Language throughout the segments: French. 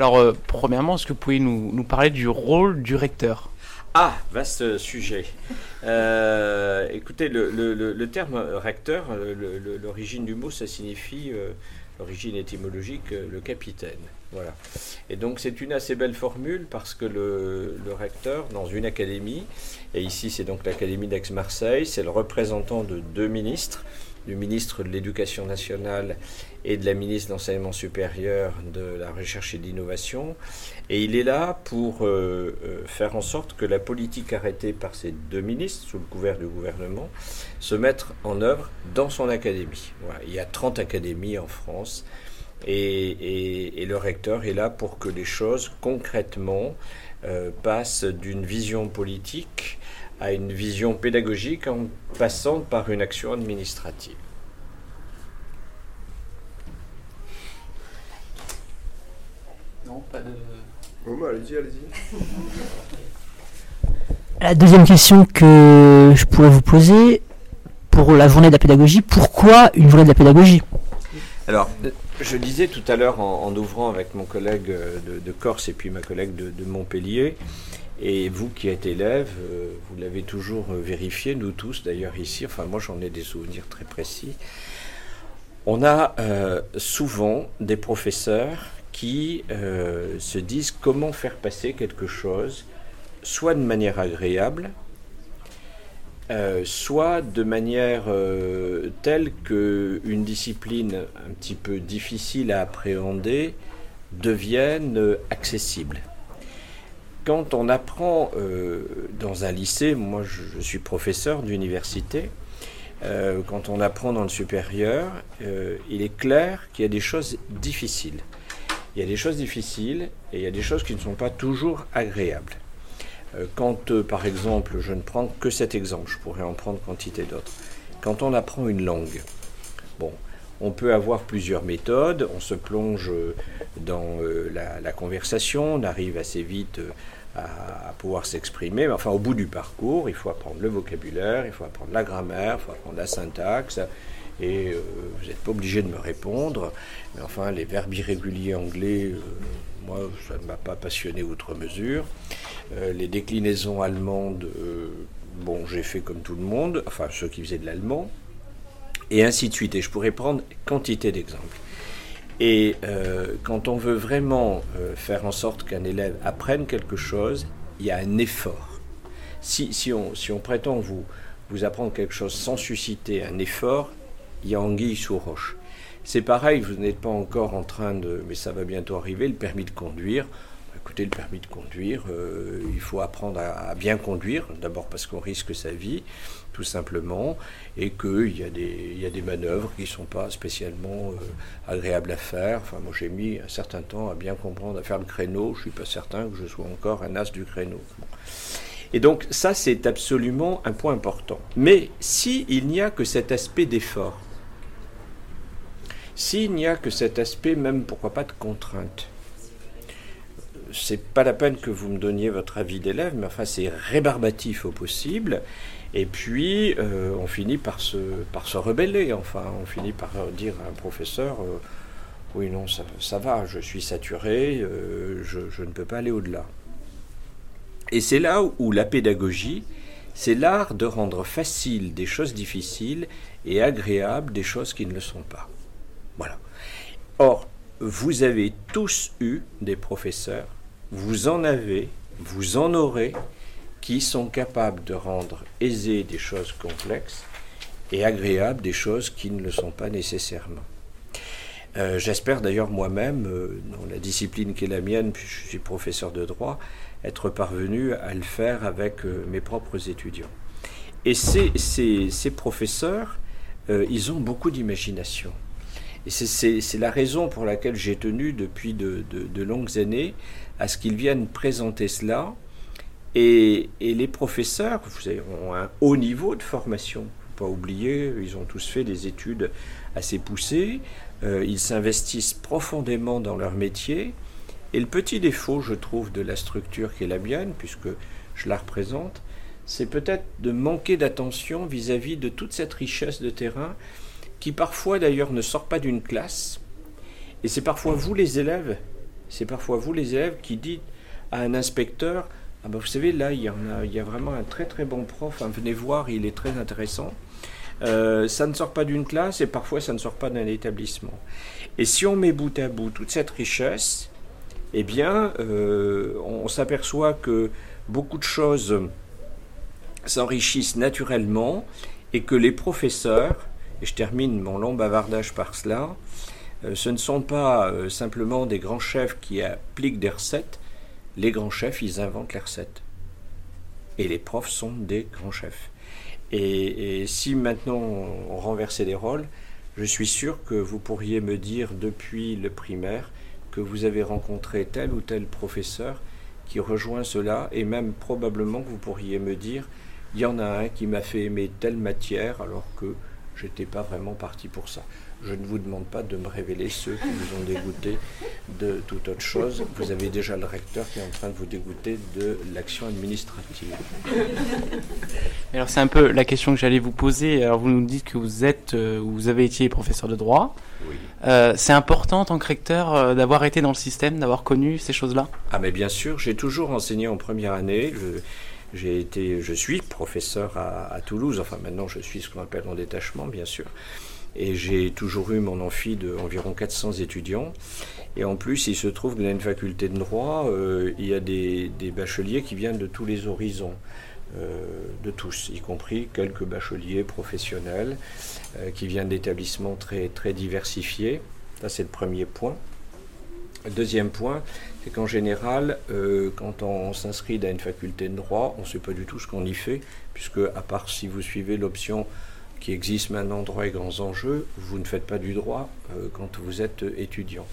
Alors, euh, premièrement, est-ce que vous pouvez nous, parler du rôle du recteur? Ah, vaste sujet. Euh, écoutez, le, terme recteur, euh, le- l'origine du mot, ça signifie, euh, l'origine étymologique, euh, le capitaine. Voilà. Et donc c'est une assez belle formule parce que le, le recteur, dans une académie, et ici c'est donc l'Académie d'Aix-Marseille, c'est le représentant de deux ministres, du ministre de l'Éducation nationale et de la ministre de l'Enseignement supérieur, de la Recherche et de l'Innovation. Et il est là pour euh, euh, faire en sorte que la politique arrêtée par ces deux ministres, sous le couvert du gouvernement, se mette en œuvre dans son académie. Il y a 30 académies en France. Et le recteur est là pour que les choses concrètement euh, passent d'une vision politique à une vision pédagogique en passant par une action administrative. Non, pas de. Bon, bah, allez-y, allez-y. La deuxième question que je pourrais vous poser, pour la journée de la pédagogie, pourquoi une journée de la pédagogie? Alors, je disais tout à l'heure en, en ouvrant avec mon collègue euh, de, de Corse et puis ma collègue de, de Montpellier, et vous qui êtes élève, euh, vous l'avez toujours euh, vérifié, nous tous d'ailleurs ici, enfin moi j'en ai des souvenirs très précis, on a euh, souvent des professeurs qui euh, se disent comment faire passer quelque chose, soit de manière agréable, euh, soit de manière euh, telle que une discipline un petit peu difficile à appréhender devienne accessible. Quand on apprend dans un lycée, moi je, suis professeur d'université, quand on apprend dans le supérieur, il est clair qu'il y a des choses difficiles. Il y a des choses difficiles et il y a des choses qui ne sont pas toujours agréables. Euh, Quand, euh, par exemple, je ne prends que cet exemple, je pourrais en prendre quantité d'autres. Quand on apprend une langue, bon, on peut avoir plusieurs méthodes, on se plonge euh, dans la, conversation, on arrive assez vite à, à pouvoir s'exprimer, mais enfin, au bout du parcours, il faut apprendre le vocabulaire, il faut apprendre la grammaire, il faut apprendre la syntaxe, et euh, vous n'êtes pas obligé de me répondre, mais enfin, les verbes irréguliers anglais, euh, moi, ça ne m'a pas passionné outre mesure. Euh, les déclinaisons allemandes, bon, j'ai fait comme tout le monde, enfin ceux qui faisaient de l'allemand, et ainsi de suite. Et je pourrais prendre quantité d'exemples. Et quand on veut vraiment faire en sorte qu'un élève apprenne quelque chose, il y a un effort. Si, si, on, si on prétend vous, vous apprendre quelque chose sans susciter un effort, il y a anguille sous roche. C'est pareil, vous n'êtes pas encore en train de, mais ça va bientôt arriver, le permis de conduire. Écoutez, le permis de conduire, euh, il faut apprendre à, bien conduire, d'abord parce qu'on risque sa vie, tout simplement, et qu'il y, a des- manœuvres qui ne sont pas spécialement euh, agréables à faire. Enfin, moi j'ai mis un certain temps à bien comprendre, à faire le créneau, je ne suis pas certain que je sois encore un as du créneau. Et donc ça, c'est absolument un point important. Mais s'il n'y a que cet aspect d'effort, s'il n'y a que cet aspect, même pourquoi pas de contrainte, c'est pas la peine que vous me donniez votre avis d'élève, mais enfin c'est rébarbatif au possible. Et puis euh, on finit par se, par se rebeller. Enfin, on finit par dire à un professeur euh, Oui, non, ça, ça va, je suis saturé, euh, je, je ne peux pas aller au-delà. Et c'est là où la pédagogie, c'est l'art de rendre facile des choses difficiles et agréables des choses qui ne le sont pas. Voilà. Or, vous avez tous eu des professeurs, vous en avez, vous en aurez, qui sont capables de rendre aisées des choses complexes et agréables des choses qui ne le sont pas nécessairement. Euh, J'espère d'ailleurs moi-même, euh, dans la discipline qui est la mienne, puis je suis professeur de droit, être parvenu à le faire avec euh, mes propres étudiants. Et ces, ces, ces professeurs, ils ont beaucoup d'imagination. Et c'est- la raison pour laquelle j'ai tenu depuis de, longues années à ce qu'ils viennent présenter cela. Et, et les professeurs vous savez, ont un haut niveau de formation. Faut pas oublier, ils ont tous fait des études assez poussées. Euh, ils s'investissent profondément dans leur métier. Et le petit défaut, je trouve, de la structure qui est la mienne, puisque je la représente, c'est peut-être de manquer d'attention vis-à-vis de toute cette richesse de terrain qui parfois d'ailleurs ne sort pas d'une classe. Et c'est parfois vous les élèves c'est parfois vous les élèves qui dites à un inspecteur, ah ben vous savez, là, il y, a, il y a vraiment un très très bon prof, venez voir, il est très intéressant. Euh, ça ne sort pas d'une classe et parfois ça ne sort pas d'un établissement. Et si on met bout à bout toute cette richesse, eh bien, euh, on s'aperçoit que beaucoup de choses s'enrichissent naturellement et que les professeurs, et je termine mon long bavardage par cela, euh, ce ne sont pas simplement des grands chefs qui appliquent des recettes, les grands chefs, ils inventent les recettes. Et les profs sont des grands chefs. Et, si maintenant on renversait les rôles, je suis sûr que vous pourriez me dire depuis le primaire que vous avez rencontré tel ou tel professeur qui rejoint cela, et même probablement que vous pourriez me dire, il y en a un qui m'a fait aimer telle matière alors que j'étais pas vraiment parti pour ça. Je ne vous demande pas de me révéler ceux qui vous ont dégoûté de toute autre chose. Vous avez déjà le recteur qui est en train de vous dégoûter de l'action administrative. Alors c'est un peu la question que j'allais vous poser. Alors vous nous dites que vous êtes, euh, vous avez été professeur de droit. Oui. Euh, c'est important en tant que recteur euh, d'avoir été dans le système, d'avoir connu ces choses-là? Ah mais bien sûr, j'ai toujours enseigné en première année. J'ai été, je suis professeur à, Toulouse. Enfin maintenant, je suis ce qu'on appelle en détachement, bien sûr. Et j'ai toujours eu mon amphi d'environ 400 étudiants. Et en plus, il se trouve que dans une faculté de droit, euh, il y a des, bacheliers qui viennent de tous les horizons, euh, de tous, y compris quelques bacheliers professionnels euh, qui viennent d'établissements très, très diversifiés. Ça, c'est le premier point. Deuxième point, c'est qu'en général, quand on, s'inscrit dans une faculté de droit, on ne sait pas du tout ce qu'on y fait, puisque à part si vous suivez l'option qui existe maintenant, droit et grands enjeux, vous ne faites pas du droit euh, quand vous êtes étudiant.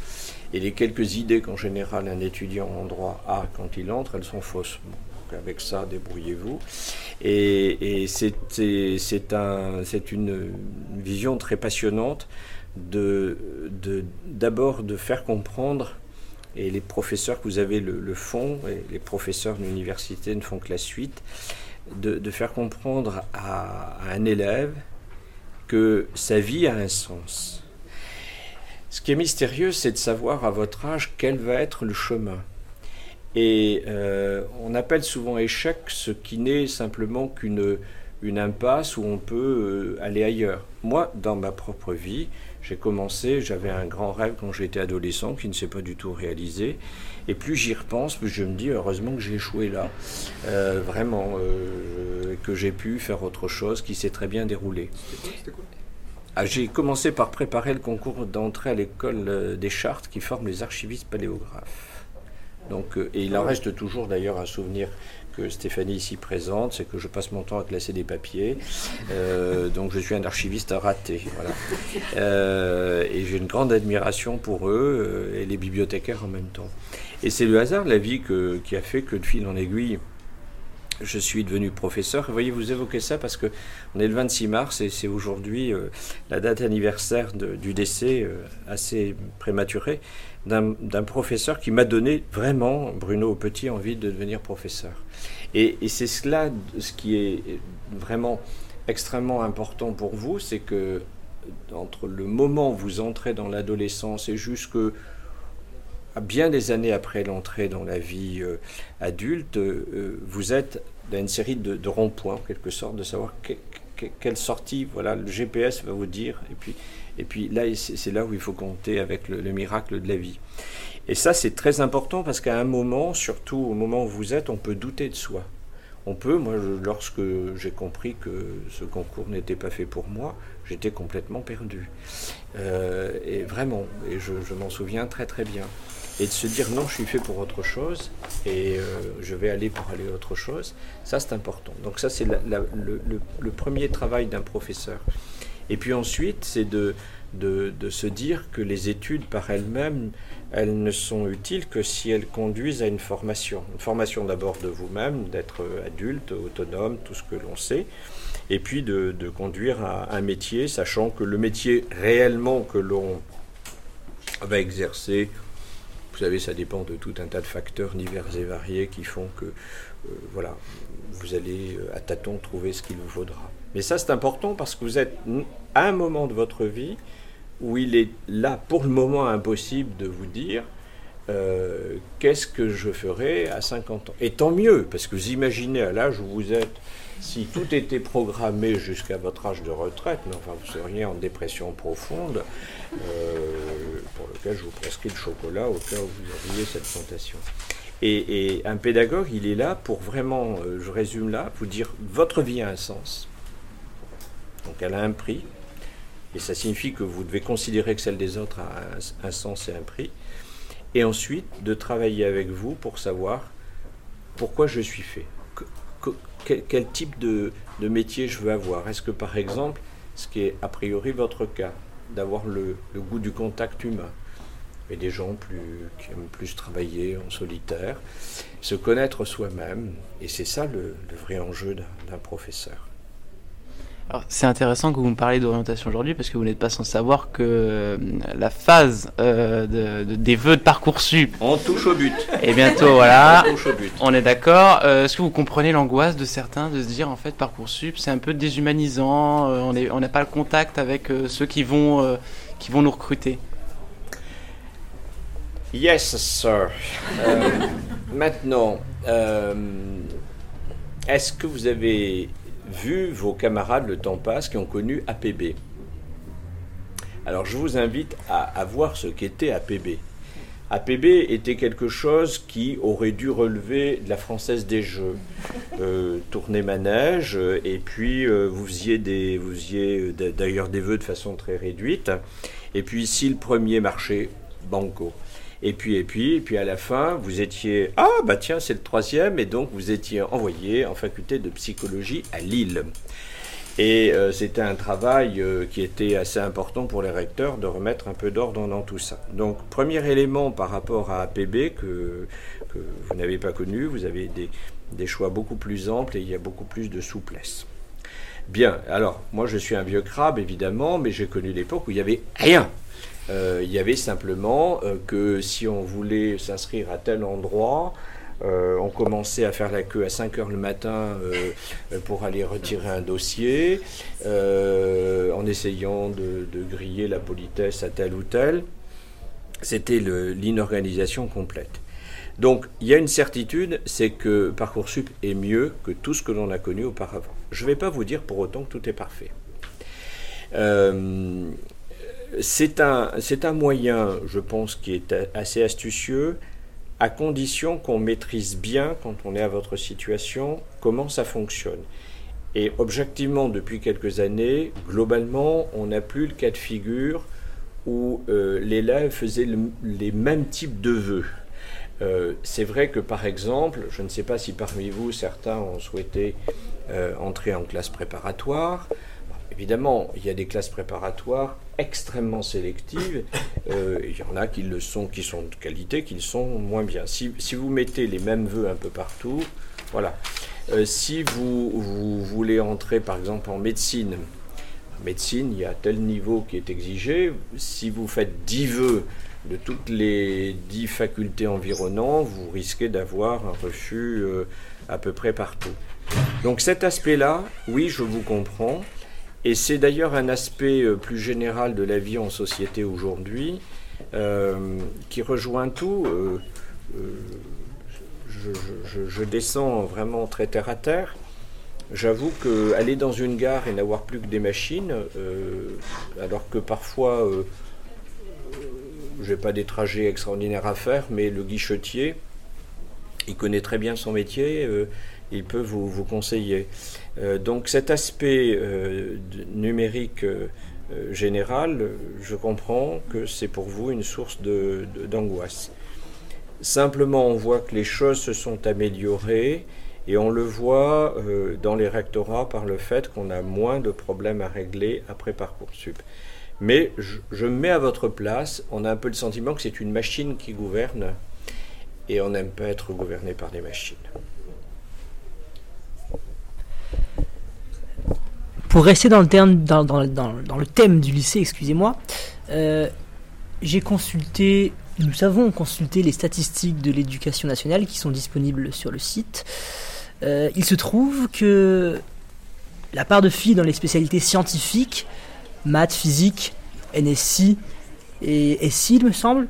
Et les quelques idées qu'en général un étudiant en droit a quand il entre, elles sont fausses. donc avec ça, débrouillez-vous. Et, c'est un, une vision très passionnante de d'abord de, faire comprendre et les professeurs que vous avez le, font, et les professeurs de l'université ne font que la suite, de, faire comprendre à, un élève que sa vie a un sens. Ce qui est mystérieux, c'est de savoir à votre âge quel va être le chemin. Et euh, on appelle souvent échec ce qui n'est simplement qu'une une impasse où on peut euh, aller ailleurs. Moi, dans ma propre vie, j'ai commencé, j'avais un grand rêve quand j'étais adolescent qui ne s'est pas du tout réalisé. Et plus j'y repense, plus je me dis heureusement que j'ai échoué là. Euh, vraiment, euh, que j'ai pu faire autre chose qui s'est très bien déroulé. Ah, j'ai commencé par préparer le concours d'entrée à l'école euh, des chartes qui forment les archivistes paléographes. Donc, et il en ah reste toujours d'ailleurs un souvenir que Stéphanie ici présente, c'est que je passe mon temps à classer des papiers. Euh, donc je suis un archiviste à rater. Voilà. Euh, et j'ai une grande admiration pour eux euh, et les bibliothécaires en même temps. Et c'est le hasard de la vie qui a fait que de fil en aiguille, je suis devenu professeur. Vous voyez, vous évoquez ça parce que on est le 26 mars et c'est aujourd'hui la date anniversaire du décès assez prématuré d'un professeur qui m'a donné vraiment, Bruno Petit, envie de devenir professeur. Et, c'est cela, ce qui est vraiment extrêmement important pour vous, c'est que entre le moment où vous entrez dans l'adolescence et jusque bien des années après l'entrée dans la vie euh, adulte, euh, vous êtes dans une série de, ronds-points, en quelque sorte, de savoir quelle sortie, voilà, le GPS va vous dire, et puis, et puis là, c'est là où il faut compter avec le, miracle de la vie. Et ça, c'est très important parce qu'à un moment, surtout au moment où vous êtes, on peut douter de soi. On peut, moi, lorsque j'ai compris que ce concours n'était pas fait pour moi, j'étais complètement perdu. Euh, et vraiment, et je, m'en souviens très très bien. Et de se dire non, je suis fait pour autre chose et euh, je vais aller pour aller autre chose, ça c'est important. Donc ça c'est le, premier travail d'un professeur. Et puis ensuite, c'est de, de, se dire que les études par elles-mêmes, elles ne sont utiles que si elles conduisent à une formation. Une formation d'abord de vous-même, d'être adulte, autonome, tout ce que l'on sait, et puis de, de, conduire à un métier, sachant que le métier réellement que l'on va exercer, vous savez, ça dépend de tout un tas de facteurs divers et variés qui font que, euh, voilà, vous allez euh, à tâtons trouver ce qu'il vous faudra. Mais ça, c'est important parce que vous êtes à un moment de votre vie où il est là pour le moment impossible de vous dire euh, qu'est-ce que je ferai à 50 ans Et tant mieux, parce que vous imaginez à l'âge où vous êtes, si tout était programmé jusqu'à votre âge de retraite, mais enfin vous seriez en dépression profonde, euh, pour lequel je vous prescris le chocolat au cas où vous auriez cette tentation. Et, un pédagogue, il est là pour vraiment, euh, je résume là, vous dire votre vie a un sens. Donc elle a un prix. Et ça signifie que vous devez considérer que celle des autres a un, sens et un prix. Et ensuite, de travailler avec vous pour savoir pourquoi je suis fait. quel, type de, métier je veux avoir. Est-ce que par exemple, ce qui est a priori votre cas, d'avoir le goût du contact humain, et des gens qui aiment plus travailler en solitaire, se connaître soi-même, et c'est ça le, vrai enjeu d'un professeur. Alors, c'est intéressant que vous me parliez d'orientation aujourd'hui parce que vous n'êtes pas sans savoir que euh, la phase euh, de, des vœux de parcoursup. On touche au but. Et bientôt, voilà. On touche au but. On est d'accord. Euh, est-ce que vous comprenez l'angoisse de certains de se dire en fait parcoursup c'est un peu déshumanisant. on n'a on pas le contact avec ceux qui vont qui vont nous recruter? Yes, sir. Maintenant, est-ce que vous avez vu vos camarades, le temps passe, qui ont connu APB Alors, je vous invite à, voir ce qu'était APB. APB était quelque chose qui aurait dû relever de la française des jeux. Euh, tourner manège, et puis des, vous faisiez d'ailleurs des vœux de façon très réduite. Et puis si le premier marchait, banco. Et puis, et puis, et puis à la fin, vous étiez ah bah tiens c'est le troisième et donc vous étiez envoyé en faculté de psychologie à Lille. Et euh, c'était un travail euh, qui était assez important pour les recteurs de remettre un peu d'ordre dans tout ça. Donc premier élément par rapport à APB que, vous n'avez pas connu, vous avez des, des choix beaucoup plus amples et il y a beaucoup plus de souplesse. Bien, alors moi je suis un vieux crabe évidemment, mais j'ai connu l'époque où il n'y avait rien euh, il y avait simplement euh, que si on voulait s'inscrire à tel endroit, euh, on commençait à faire la queue à 5 heures le matin pour aller retirer un dossier, en essayant de, griller la politesse à tel ou tel. C'était l'inorganisation complète. Donc il y a une certitude, c'est que Parcoursup est mieux que tout ce que l'on a connu auparavant. Je ne vais pas vous dire pour autant que tout est parfait c'est un, un moyen, je pense, qui est assez astucieux, à condition qu'on maîtrise bien, quand on est à votre situation, comment ça fonctionne. Et objectivement, depuis quelques années, globalement, on n'a plus le cas de figure où euh, l'élève faisait les mêmes types de vœux. Euh, c'est vrai que par exemple, je ne sais pas si parmi vous certains ont souhaité euh, entrer en classe préparatoire, Évidemment, il y a des classes préparatoires extrêmement sélectives. Euh, il y en a qui le sont, qui sont de qualité, qui le sont moins bien. Si, vous mettez les mêmes vœux un peu partout, voilà. Euh, si vous, voulez entrer par exemple en médecine, en médecine, il y a tel niveau qui est exigé. Si vous faites 10 vœux de toutes les 10 facultés environnantes, vous risquez d'avoir un refus euh, à peu près partout. Donc cet aspect-là, oui, je vous comprends. Et c'est d'ailleurs un aspect euh, plus général de la vie en société aujourd'hui euh, qui rejoint tout. Euh, je, descends vraiment très terre à terre. J'avoue qu'aller dans une gare et n'avoir plus que des machines, alors que parfois je n'ai pas des trajets extraordinaires à faire, mais le guichetier, il connaît très bien son métier, il peut vous, vous conseiller. Euh, donc cet aspect euh, numérique euh, général, je comprends que c'est pour vous une source d'angoisse. Simplement, on voit que les choses se sont améliorées et on le voit dans les rectorats par le fait qu'on a moins de problèmes à régler après Parcoursup. Mais je, me mets à votre place, on a un peu le sentiment que c'est une machine qui gouverne et on n'aime pas être gouverné par des machines. Pour rester dans le, terme, dans, le thème du lycée, excusez-moi, euh, j'ai consulté, nous avons consulté les statistiques de l'éducation nationale qui sont disponibles sur le site. Euh, il se trouve que la part de filles dans les spécialités scientifiques, maths, physique, NSI et SI, il me semble,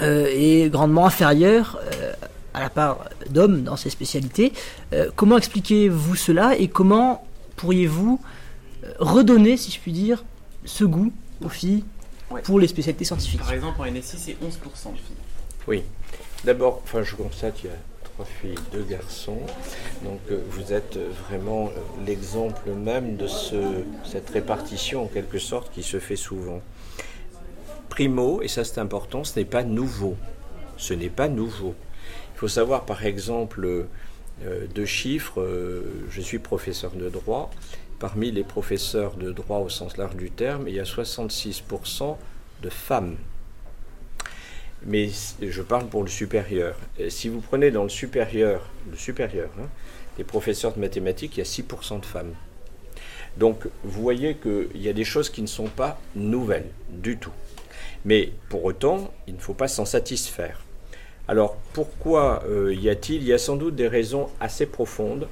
est grandement inférieure à la part d'hommes dans ces spécialités. comment expliquez-vous cela et comment pourriez-vous redonner, si je puis dire, ce goût aux filles pour les spécialités scientifiques Par exemple, en NSI, c'est 11% de filles. Oui. D'abord, enfin, je constate qu'il y a trois filles, deux garçons. Donc, euh, vous êtes vraiment euh, l'exemple même de ce, cette répartition, en quelque sorte, qui se fait souvent. Primo, et ça c'est important, ce n'est pas nouveau. Ce n'est pas nouveau. Il faut savoir, par exemple, euh, deux chiffres. je suis professeur de droit parmi les professeurs de droit au sens large du terme, il y a 66% de femmes. Mais je parle pour le supérieur. si vous prenez dans le supérieur, le supérieur, hein, les professeurs de mathématiques, il y a 6% de femmes. Donc vous voyez qu'il y a des choses qui ne sont pas nouvelles du tout. Mais pour autant, il ne faut pas s'en satisfaire. Alors pourquoi euh, y a-t-il? Il y a sans doute des raisons assez profondes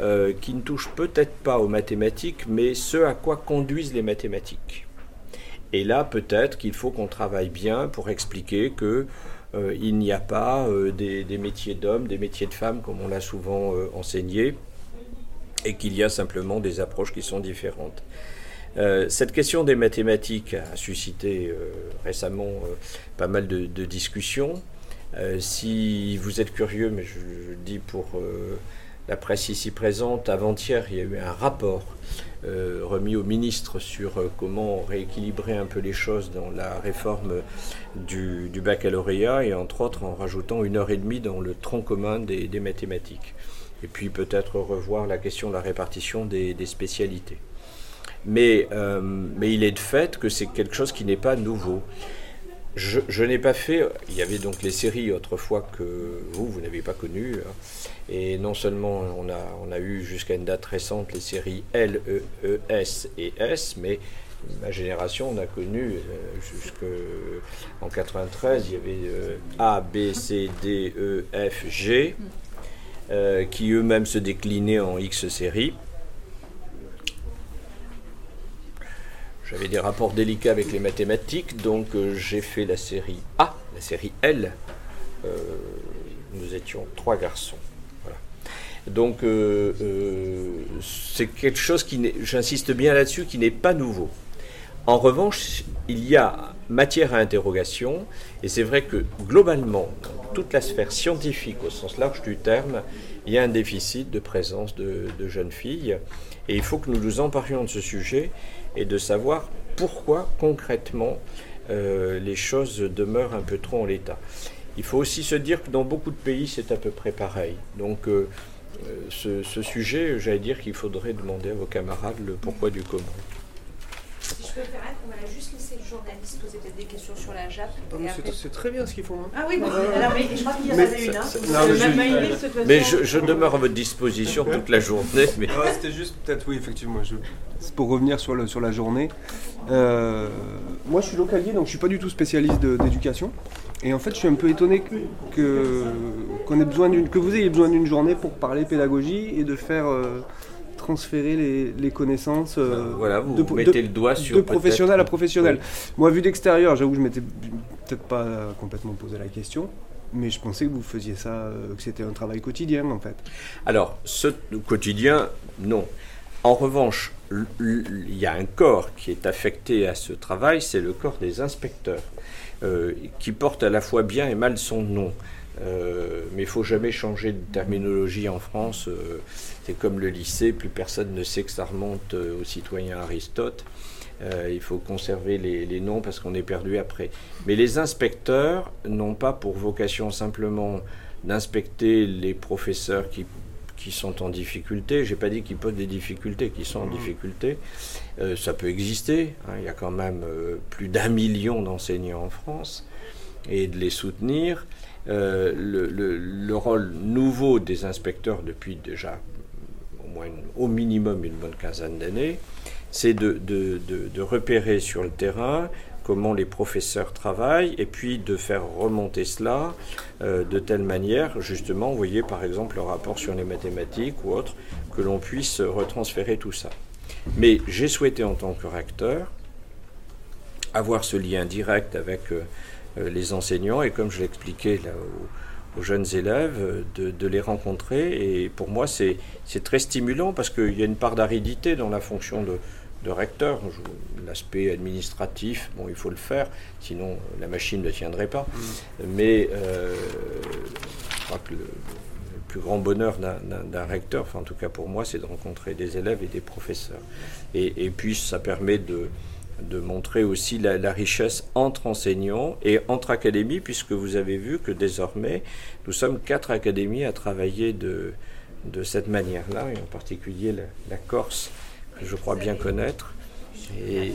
euh, qui ne touche peut-être pas aux mathématiques, mais ce à quoi conduisent les mathématiques. Et là, peut-être qu'il faut qu'on travaille bien pour expliquer que euh, il n'y a pas euh, des, métiers d'hommes, des métiers de femmes, comme on l'a souvent enseigné, et qu'il y a simplement des approches qui sont différentes. cette question des mathématiques a suscité récemment pas mal de, discussions. si vous êtes curieux, mais je, je dis pour la presse ici présente, avant-hier, il y a eu un rapport euh, remis au ministre sur euh, comment rééquilibrer un peu les choses dans la réforme du, baccalauréat et entre autres en rajoutant une heure et demie dans le tronc commun des, mathématiques. Et puis peut-être revoir la question de la répartition des, spécialités. Euh, mais il est de fait que c'est quelque chose qui n'est pas nouveau. Je, n'ai pas fait. Il y avait donc les séries autrefois que vous, vous n'avez pas connues. Hein. Et non seulement on a, on a eu jusqu'à une date récente les séries L, E, E, S et S, mais ma génération, on a connu euh, jusqu'en 93, il y avait euh, A, B, C, D, E, F, G, euh, qui eux-mêmes se déclinaient en X séries. J'avais des rapports délicats avec les mathématiques, donc euh, j'ai fait la série A, la série L. Euh, nous étions trois garçons. Donc euh, c'est quelque chose qui j'insiste bien là-dessus, qui n'est pas nouveau. En revanche, il y a matière à interrogation, et c'est vrai que globalement, toute la sphère scientifique au sens large du terme, il y a un déficit de présence de, jeunes filles, et il faut que nous nous emparions de ce sujet et de savoir pourquoi concrètement euh, les choses demeurent un peu trop en l'état. Il faut aussi se dire que dans beaucoup de pays, c'est à peu près pareil. Donc euh, euh, ce, sujet, j'allais dire qu'il faudrait demander à vos camarades le pourquoi du comment. Si je peux me permettre, on va juste laisser le journaliste poser peut-être des questions sur la JAP. C'est très bien ce qu'ils font. Hein. Ah oui, bon, alors, mais je crois qu'il y en avait une. Hein. mais, je, demeure à votre disposition toute la journée. Mais... C'était juste peut-être, oui, effectivement. Je... Pour revenir sur, le, sur la journée. Euh, moi, je suis localier, donc je suis pas du tout spécialiste d'éducation. Et en fait, je suis un peu étonné que, qu'on ait besoin que vous ayez besoin d'une journée pour parler pédagogie et de faire euh, transférer les, connaissances euh, voilà, vous de, mettez le doigt sur de professionnel à professionnel. Moi, vu d'extérieur, j'avoue que je m'étais peut-être pas complètement posé la question. Mais je pensais que vous faisiez ça, euh, que c'était un travail quotidien en fait. Alors, ce quotidien, non. En revanche, il y a un corps qui est affecté à ce travail, c'est le corps des inspecteurs, euh, qui porte à la fois bien et mal son nom. Mais il faut jamais changer de terminologie en France. C'est comme le lycée, plus personne ne sait que ça remonte euh, au citoyen Aristote. Euh, il faut conserver les, noms parce qu'on est perdu après. Mais les inspecteurs n'ont pas pour vocation simplement d'inspecter les professeurs qui, qui sont en difficulté. J'ai pas dit qu'ils posent des difficultés, qui sont en mmh. difficulté. Euh, ça peut exister. Hein. Il y a quand même plus d'un million d'enseignants en France et de les soutenir. Le, le, rôle nouveau des inspecteurs depuis déjà au minimum une bonne quinzaine d'années, c'est de, repérer sur le terrain comment les professeurs travaillent et puis de faire remonter cela euh, de telle manière, justement, vous voyez par exemple le rapport sur les mathématiques ou autre, que l'on puisse retransférer tout ça. Mais j'ai souhaité en tant que recteur avoir ce lien direct avec euh, les enseignants et comme je l'expliquais là aux, jeunes élèves, de, les rencontrer. Et pour moi, c'est très stimulant parce qu'il y a une part d'aridité dans la fonction de, de recteur. L'aspect administratif, bon, il faut le faire, sinon la machine ne tiendrait pas. Mm. Mais je crois que le, plus grand bonheur d'un recteur, enfin en tout cas pour moi, c'est de rencontrer des élèves et des professeurs. Et, puis ça permet de, de montrer aussi la, richesse entre enseignants et entre académies, puisque vous avez vu que désormais, nous sommes quatre académies à travailler de, de cette manière-là, et en particulier la, la Corse, que je crois bien connaître. Et,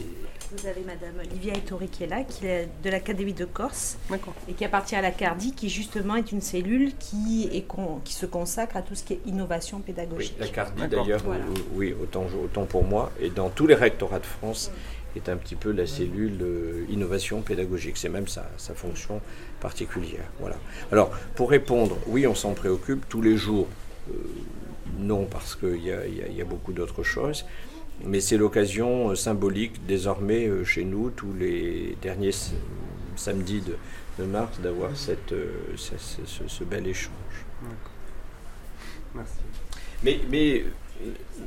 vous avez Madame Olivia Ettori qui est là, qui est de l'Académie de Corse et qui appartient à la CARDI, qui justement est une cellule qui, est qui se consacre à tout ce qui est innovation pédagogique. Oui, la CARDI d'ailleurs, oui, autant, autant pour moi, et dans tous les rectorats de France, est un petit peu la cellule euh, innovation pédagogique. C'est même sa, sa, fonction particulière. Voilà. Alors, pour répondre, oui, on s'en préoccupe tous les jours. Euh, non, parce qu'il y, y, a beaucoup d'autres choses. Mais c'est l'occasion euh, symbolique désormais euh, chez nous, tous les derniers samedis de, mars, d'avoir euh, ce, bel échange. Merci. Mais, mais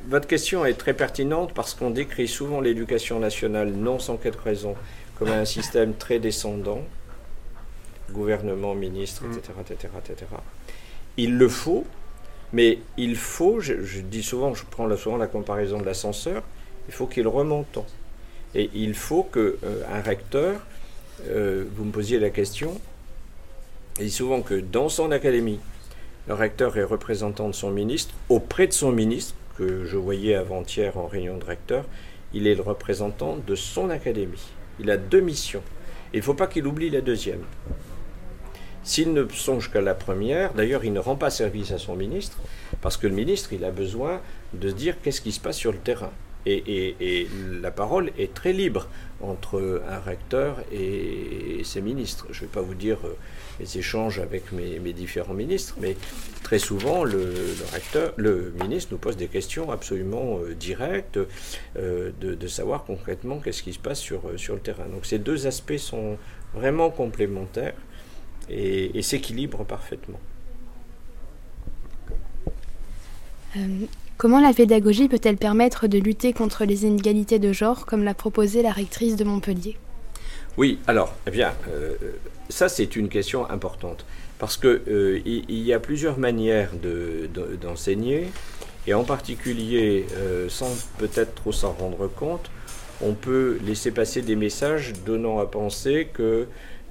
votre question est très pertinente parce qu'on décrit souvent l'éducation nationale, non sans quelque raison, comme un système très descendant, gouvernement, ministre, etc., etc., etc. Il le faut, mais il faut, je, dis souvent, je prends souvent la comparaison de l'ascenseur, il faut qu'il remonte. Et il faut qu'un euh, recteur, euh, vous me posiez la question, il dit souvent que dans son académie, le recteur est représentant de son ministre, auprès de son ministre, que je voyais avant-hier en réunion de recteur, il est le représentant de son académie. Il a deux missions. Il ne faut pas qu'il oublie la deuxième. S'il ne songe qu'à la première, d'ailleurs, il ne rend pas service à son ministre, parce que le ministre, il a besoin de dire qu'est-ce qui se passe sur le terrain. Et, la parole est très libre entre un recteur et ses ministres. Je ne vais pas vous dire euh, les échanges avec mes, différents ministres, mais très souvent, le, recteur, le ministre nous pose des questions absolument euh, directes euh, de, savoir concrètement qu'est-ce qui se passe sur, sur le terrain. Donc ces deux aspects sont vraiment complémentaires et, s'équilibre parfaitement. Comment la pédagogie peut-elle permettre de lutter contre les inégalités de genre, comme l'a proposé la rectrice de Montpellier? Oui, alors, eh bien, euh, ça c'est une question importante, parce qu'il euh, y a plusieurs manières d'enseigner, et en particulier, sans peut-être trop s'en rendre compte, on peut laisser passer des messages donnant à penser que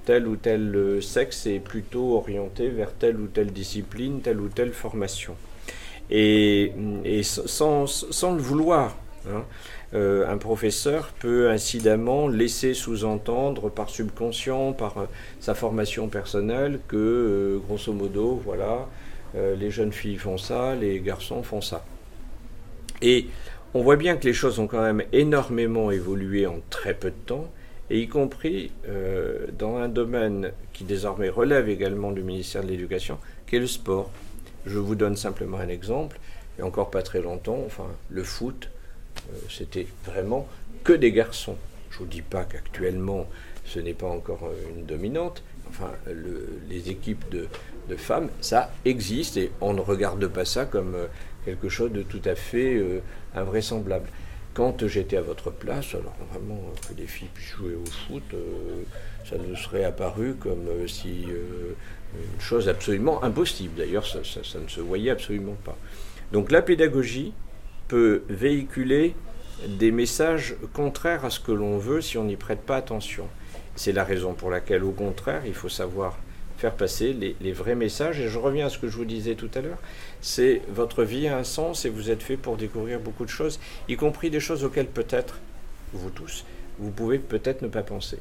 tel ou tel euh, sexe est plutôt orienté vers telle ou telle discipline, telle ou telle formation. Et, sans, le vouloir, hein, euh, un professeur peut incidemment laisser sous-entendre par subconscient, par euh, sa formation personnelle, que grosso modo, voilà, les jeunes filles font ça, les garçons font ça. Et on voit bien que les choses ont quand même énormément évolué en très peu de temps et y compris euh, dans un domaine qui désormais relève également du ministère de l'Éducation, qui est le sport. Je vous donne simplement un exemple, et encore pas très longtemps, enfin, le foot, euh, c'était vraiment que des garçons. Je ne vous dis pas qu'actuellement, ce n'est pas encore euh, une dominante, enfin, les équipes de, de, femmes, ça existe, et on ne regarde pas ça comme quelque chose de tout à fait invraisemblable. Quand j'étais à votre place, alors vraiment que les filles puissent jouer au foot, euh, ça nous serait apparu comme euh, si euh, une chose absolument impossible. D'ailleurs, ça, ne se voyait absolument pas. Donc la pédagogie peut véhiculer des messages contraires à ce que l'on veut si on n'y prête pas attention. C'est la raison pour laquelle, au contraire, il faut savoir faire passer les, vrais messages. Et je reviens à ce que je vous disais tout à l'heure, c'est votre vie a un sens et vous êtes fait pour découvrir beaucoup de choses, y compris des choses auxquelles peut-être, vous tous, vous pouvez peut-être ne pas penser.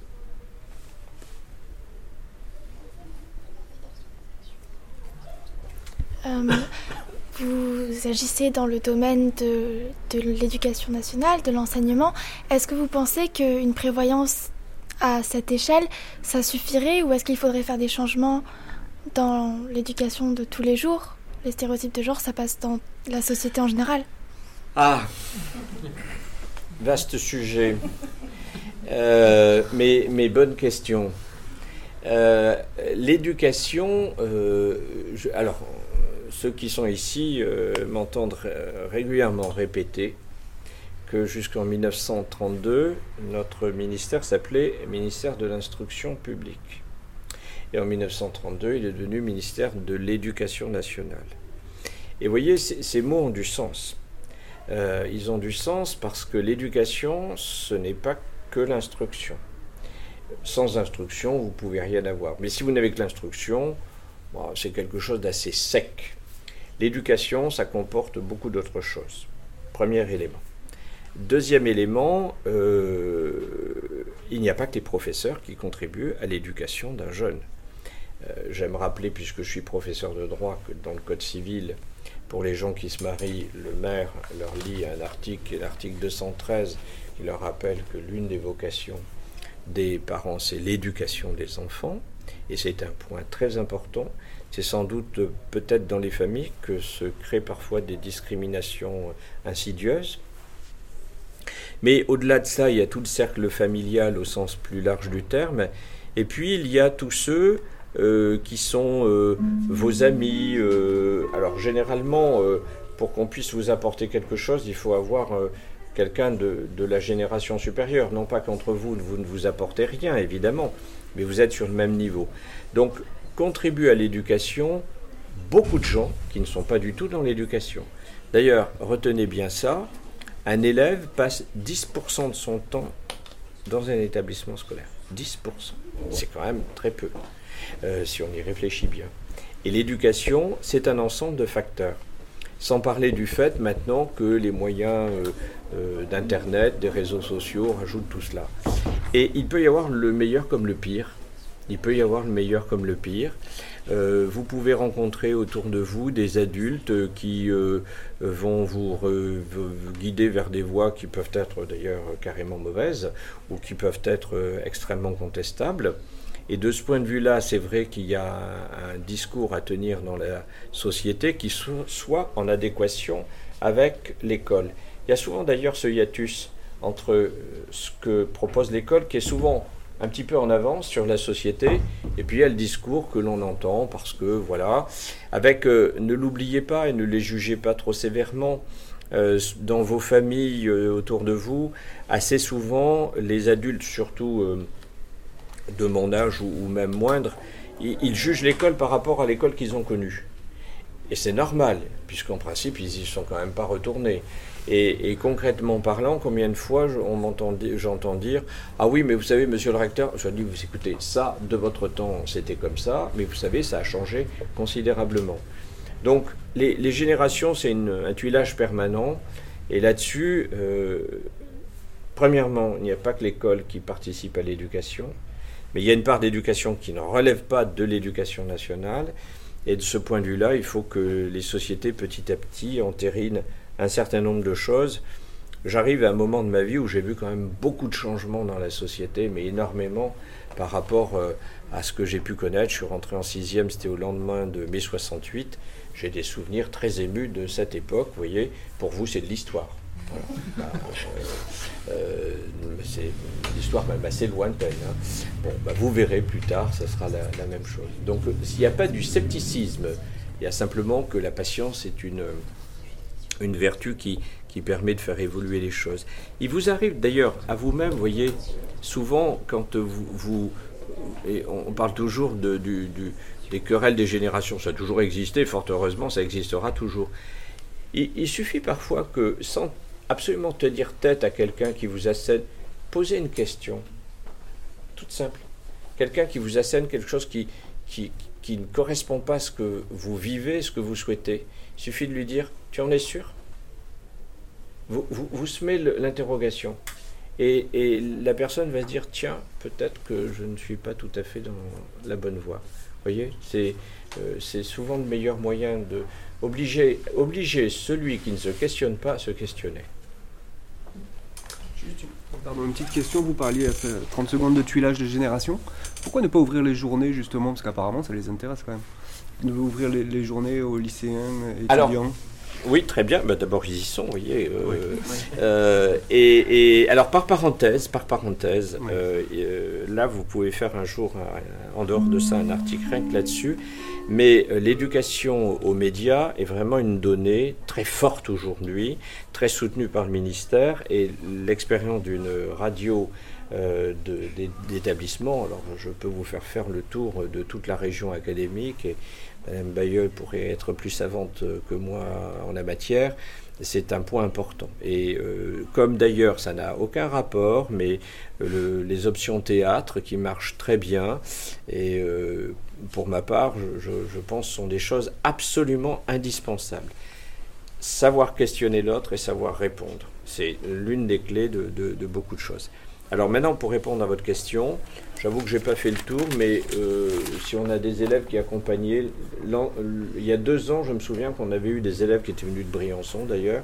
Euh, vous agissez dans le domaine de, de l'éducation nationale, de l'enseignement. Est-ce que vous pensez qu'une prévoyance à cette échelle, ça suffirait ou est-ce qu'il faudrait faire des changements dans l'éducation de tous les jours? Les stéréotypes de genre, ça passe dans la société en général Ah Vaste sujet. Euh, mais, mais bonne question. L'éducation, alors ceux qui sont ici m'entendent régulièrement répéter que jusqu'en 1932, notre ministère s'appelait ministère de l'instruction publique. Et en 1932, il est devenu ministère de l'Éducation nationale. Et voyez, ces mots ont du sens. Euh, ils ont du sens parce que l'éducation, ce n'est pas que l'instruction. Sans instruction, vous ne pouvez rien avoir. Mais si vous n'avez que l'instruction, c'est quelque chose d'assez sec. L'éducation, ça comporte beaucoup d'autres choses. Premier élément. Deuxième élément, euh, il n'y a pas que les professeurs qui contribuent à l'éducation d'un jeune. Euh, j'aime rappeler, puisque je suis professeur de droit, que dans le Code civil, pour les gens qui se marient, le maire leur lit un article, l'article 213, qui leur rappelle que l'une des vocations des parents, c'est l'éducation des enfants. Et c'est un point très important. C'est sans doute peut-être dans les familles que se créent parfois des discriminations insidieuses. Mais au-delà de ça, il y a tout le cercle familial au sens plus large du terme. Et puis il y a tous ceux euh, qui sont euh, vos amis. Euh, alors généralement, pour qu'on puisse vous apporter quelque chose, il faut avoir quelqu'un de, de, la génération supérieure. Non pas qu'entre vous, vous ne vous apportez rien, évidemment, mais vous êtes sur le même niveau. Donc, contribuent à l'éducation beaucoup de gens qui ne sont pas du tout dans l'éducation. D'ailleurs, retenez bien ça, un élève passe 10% de son temps dans un établissement scolaire. 10%. C'est quand même très peu. Euh, si on y réfléchit bien. Et l'éducation, c'est un ensemble de facteurs. Sans parler du fait maintenant que les moyens euh, euh, d'Internet, des réseaux sociaux rajoutent tout cela. Et il peut y avoir le meilleur comme le pire. Il peut y avoir le meilleur comme le pire. Vous pouvez rencontrer autour de vous des adultes qui vont vous, guider vers des voies qui peuvent être d'ailleurs carrément mauvaises ou qui peuvent être extrêmement contestables. Et de ce point de vue-là, c'est vrai qu'il y a un, discours à tenir dans la société qui soit en adéquation avec l'école. Il y a souvent d'ailleurs ce hiatus entre euh, ce que propose l'école, qui est souvent un petit peu en avance sur la société, et puis il y a le discours que l'on entend, parce que voilà, avec, euh, ne l'oubliez pas et ne les jugez pas trop sévèrement, euh, dans vos familles autour de vous, assez souvent, les adultes, surtout de mon âge ou, même moindre, ils, jugent l'école par rapport à l'école qu'ils ont connue. Et c'est normal, puisqu'en principe, ils n'y sont quand même pas retournés. Et, concrètement parlant, combien de fois j'entends dire Ah oui, mais vous savez, monsieur le recteur, je dis Vous écoutez, ça, de votre temps, c'était comme ça, mais vous savez, ça a changé considérablement. Donc, les, générations, c'est un tuilage permanent. Et là-dessus, euh, premièrement, il n'y a pas que l'école qui participe à l'éducation. Mais il y a une part d'éducation qui ne relève pas de l'éducation nationale. Et de ce point de vue-là, il faut que les sociétés, petit à petit, entérinent un certain nombre de choses. J'arrive à un moment de ma vie où j'ai vu quand même beaucoup de changements dans la société, mais énormément par rapport euh, à ce que j'ai pu connaître. Je suis rentré en sixième, c'était au lendemain de mai 68. J'ai des souvenirs très émus de cette époque. Vous voyez, pour vous, c'est de l'histoire. Bah, c'est l'histoire même assez lointaine. Hein. Bon, bah, vous verrez plus tard, ça sera la, même chose. Donc, s'il n'y a pas du scepticisme, il y a simplement que la patience est une, une vertu qui, qui permet de faire évoluer les choses. Il vous arrive d'ailleurs à vous-même, vous voyez, souvent quand vous, vous on parle toujours de, du, des querelles des générations, ça a toujours existé, fort heureusement, ça existera toujours. Il suffit parfois que, sans absolument tenir tête à quelqu'un qui vous assène, posez une question, toute simple. Quelqu'un qui vous assène quelque chose qui, qui, qui, ne correspond pas à ce que vous vivez, ce que vous souhaitez. Il suffit de lui dire, tu en es sûr? Vous, vous, vous semez l'interrogation. Et, et, la personne va se dire, tiens, peut-être que je ne suis pas tout à fait dans la bonne voie. Vous voyez, c'est euh, souvent le meilleur moyen de obliger, obliger celui qui ne se questionne pas à se questionner. Pardon, une petite question, vous parliez 30 secondes de tuilage de génération. Pourquoi ne pas ouvrir les journées justement? Parce qu'apparemment ça les intéresse quand même. Ne ouvrir les, journées aux lycéens, étudiants Oui, très bien. Bah, D'abord, ils y sont, vous voyez. Euh, euh, et, alors, par parenthèse, par parenthèse, euh, là, vous pouvez faire un jour, en dehors de ça, un article là-dessus. Mais l'éducation aux médias est vraiment une donnée très forte aujourd'hui, très soutenue par le ministère. Et l'expérience d'une radio d'établissement, alors je peux vous faire faire le tour de toute la région académique et Madame Bayeul pourrait être plus savante que moi en la matière, c'est un point important. Et euh, comme d'ailleurs ça n'a aucun rapport, mais les options théâtre qui marchent très bien, et euh, pour ma part, je, pense sont des choses absolument indispensables. Savoir questionner l'autre et savoir répondre, c'est l'une des clés de beaucoup de choses. Alors maintenant, pour répondre à votre question, j'avoue que je n'ai pas fait le tour, mais euh, si on a des élèves qui accompagnaient, il y a deux ans, je me souviens qu'on avait eu des élèves qui étaient venus de Briançon d'ailleurs.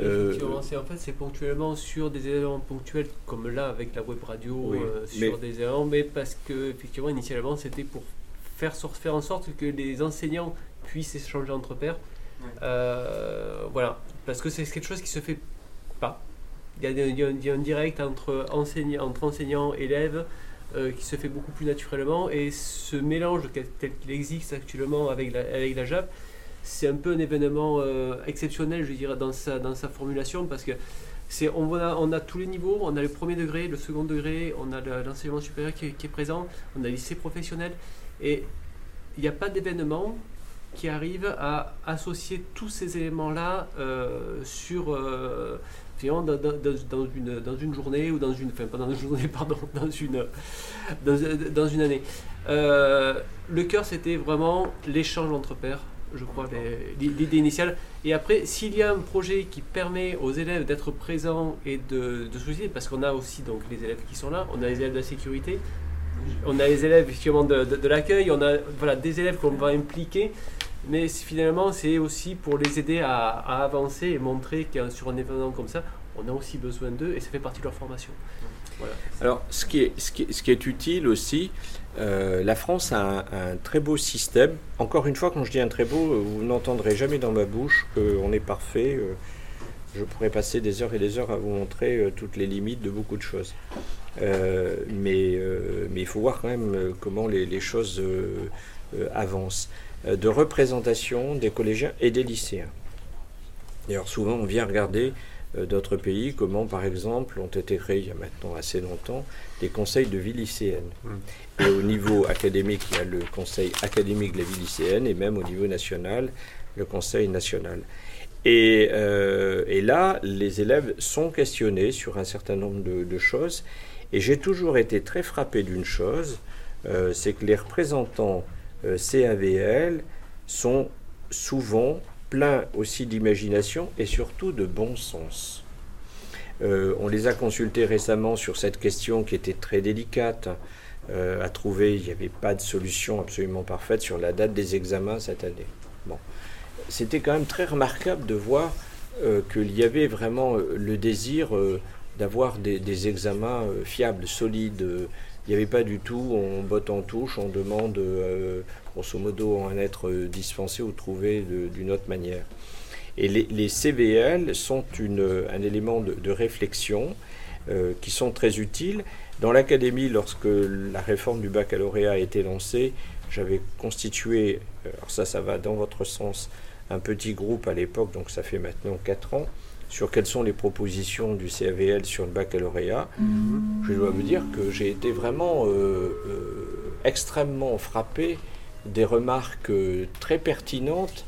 Euh, en fait, c'est ponctuellement sur des éléments ponctuels, comme là avec la web radio, euh, sur des éléments, mais parce que effectivement, initialement, c'était pour faire, faire en sorte que les enseignants puissent échanger entre pairs. voilà, parce que c'est quelque chose qui se fait pas il y, a, un direct entre, enseignants, entre enseignants élèves euh, qui se fait beaucoup plus naturellement. Et ce mélange tel qu'il existe actuellement avec la, avec la JAP, c'est un peu un événement euh, exceptionnel, je dirais, dans sa, dans sa formulation, parce que c'est, on, a, on a tous les niveaux, on a le premier degré, le second degré, on a l'enseignement supérieur qui, est présent, on a le lycée professionnel, et il n'y a pas d'événement qui arrive à associer tous ces éléments-là euh, sur dans, une, dans une journée ou dans une. Enfin, pas dans une journée, pardon, dans une, dans, une année. Euh, le cœur, c'était vraiment l'échange entre pairs, je crois, l'idée initiale. Et après, s'il y a un projet qui permet aux élèves d'être présents et de, de solliciter, parce qu'on a aussi donc les élèves qui sont là, on a les élèves de la sécurité, on a les élèves effectivement de, de l'accueil, on a voilà, des élèves qu'on va impliquer mais finalement, c'est aussi pour les aider à, avancer et montrer que sur un événement comme ça, on a aussi besoin d'eux et ça fait partie de leur formation. Alors, ce qui, est, utile aussi, euh, la France a un, très beau système. Encore une fois, quand je dis un très beau, vous n'entendrez jamais dans ma bouche qu'on est parfait. Euh, je pourrais passer des heures et des heures à vous montrer euh, toutes les limites de beaucoup de choses. mais, il faut voir quand même comment les choses avancent. Euh, de représentation des collégiens et des lycéens. D'ailleurs, souvent, on vient regarder euh, d'autres pays, comment, par exemple, ont été créés il y a maintenant assez longtemps des conseils de vie lycéenne. Mm. Et au niveau académique, il y a le conseil académique de la vie lycéenne, et même au niveau national, le conseil national. Et, euh, là, les élèves sont questionnés sur un certain nombre de, choses. Et j'ai toujours été très frappé d'une chose, c'est que les représentants CAVL sont souvent pleins aussi d'imagination et surtout de bon sens. Euh, on les a consultés récemment sur cette question qui était très délicate euh, à trouver. Il n'y avait pas de solution absolument parfaite sur la date des examens cette année. Bon. C'était quand même très remarquable de voir qu'il y avait vraiment le désir d'avoir des, examens fiables, solides, il n'y avait pas du tout, on botte en touche, on demande euh, grosso modo en être dispensé ou trouvé d'une autre manière. Et les, CVL sont un élément de, réflexion euh, qui sont très utiles. Dans l'académie, lorsque la réforme du baccalauréat a été lancée, j'avais constitué, alors ça, ça va dans votre sens, un petit groupe à l'époque, donc ça fait maintenant 4 ans, sur quelles sont les propositions du CAVL sur le baccalauréat, je dois vous dire que j'ai été vraiment euh, euh, extrêmement frappé des remarques euh, très pertinentes.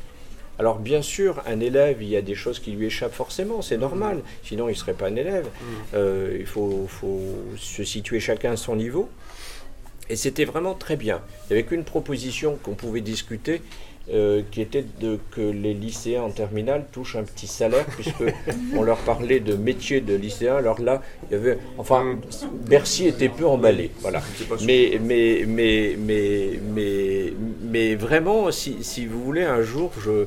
Alors bien sûr, un élève, il y a des choses qui lui échappent forcément, c'est normal, sinon il ne serait pas un élève. il faut, faut, se situer chacun à son niveau. Et c'était vraiment très bien. Il n'y avait qu'une proposition qu'on pouvait discuter, euh, qui était de, que les lycéens en terminale touchent un petit salaire, puisque on leur parlait de métier de lycéen. Alors là, il y avait, enfin, Bercy était peu emballé, voilà. Mais, mais, mais, mais, mais, mais vraiment, si, si vous voulez, un jour, je,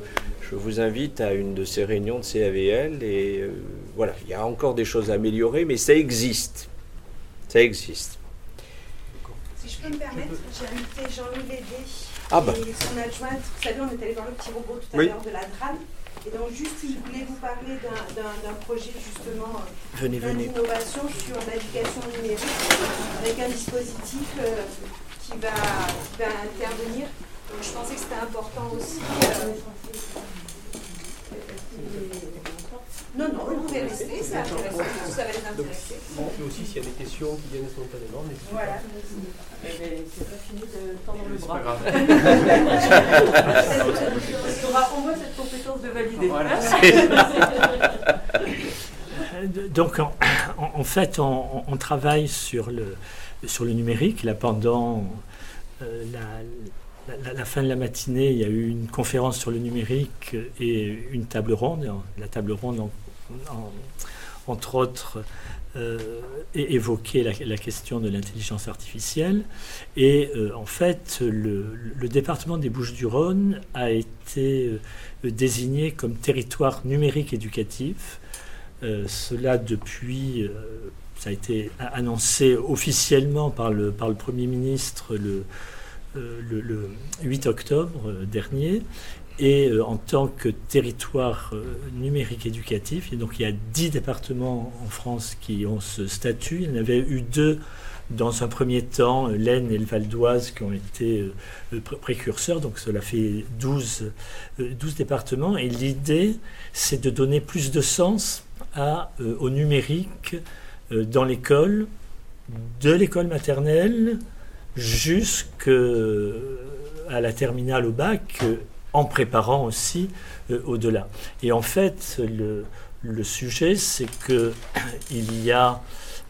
je vous invite à une de ces réunions de CAVL et euh, voilà, il y a encore des choses à améliorer, mais ça existe. Ça existe. Si je peux me permettre, j'ai invité Jean-Louis Lédé ah bah. Et son adjointe, vous savez, on est allé voir le petit robot tout à l'heure de la DRAN. Et donc juste, il voulait vous parler d'un projet justement d'innovation sur l'éducation numérique avec un dispositif qui, va, qui va intervenir. Donc je pensais que c'était important aussi. Non, non, vous pouvez rester, ça, ça va les intéresser. Bon, et aussi s'il y a des questions qui viennent spontanément. Mais voilà. C'est pas fini de tendre le bras. C'est pas grave. Au moins cette compétence de valider. Voilà. Donc, en, en fait, on, on, travaille sur le, sur le numérique. Là, pendant euh, la la, fin de la matinée, il y a eu une conférence sur le numérique et une table ronde. La table ronde, entre autres, euh, évoquait la, question de l'intelligence artificielle. Et euh, en fait, le, département des Bouches-du-Rhône a été euh, désigné comme territoire numérique éducatif. cela depuis, ça a été annoncé officiellement par le, par le Premier ministre le euh, le, 8 octobre euh, dernier. Et euh, en tant que territoire numérique éducatif, et donc il y a 10 départements en France qui ont ce statut. Il y en avait eu deux dans un premier temps, l'Aisne et le Val d'Oise qui ont été précurseurs, donc cela fait 12, 12 départements. Et l'idée, c'est de donner plus de sens au numérique dans l'école, de l'école maternelle jusqu'à la terminale au bac, euh, en préparant aussi euh, au-delà. Et en fait, le, sujet, c'est que il y a,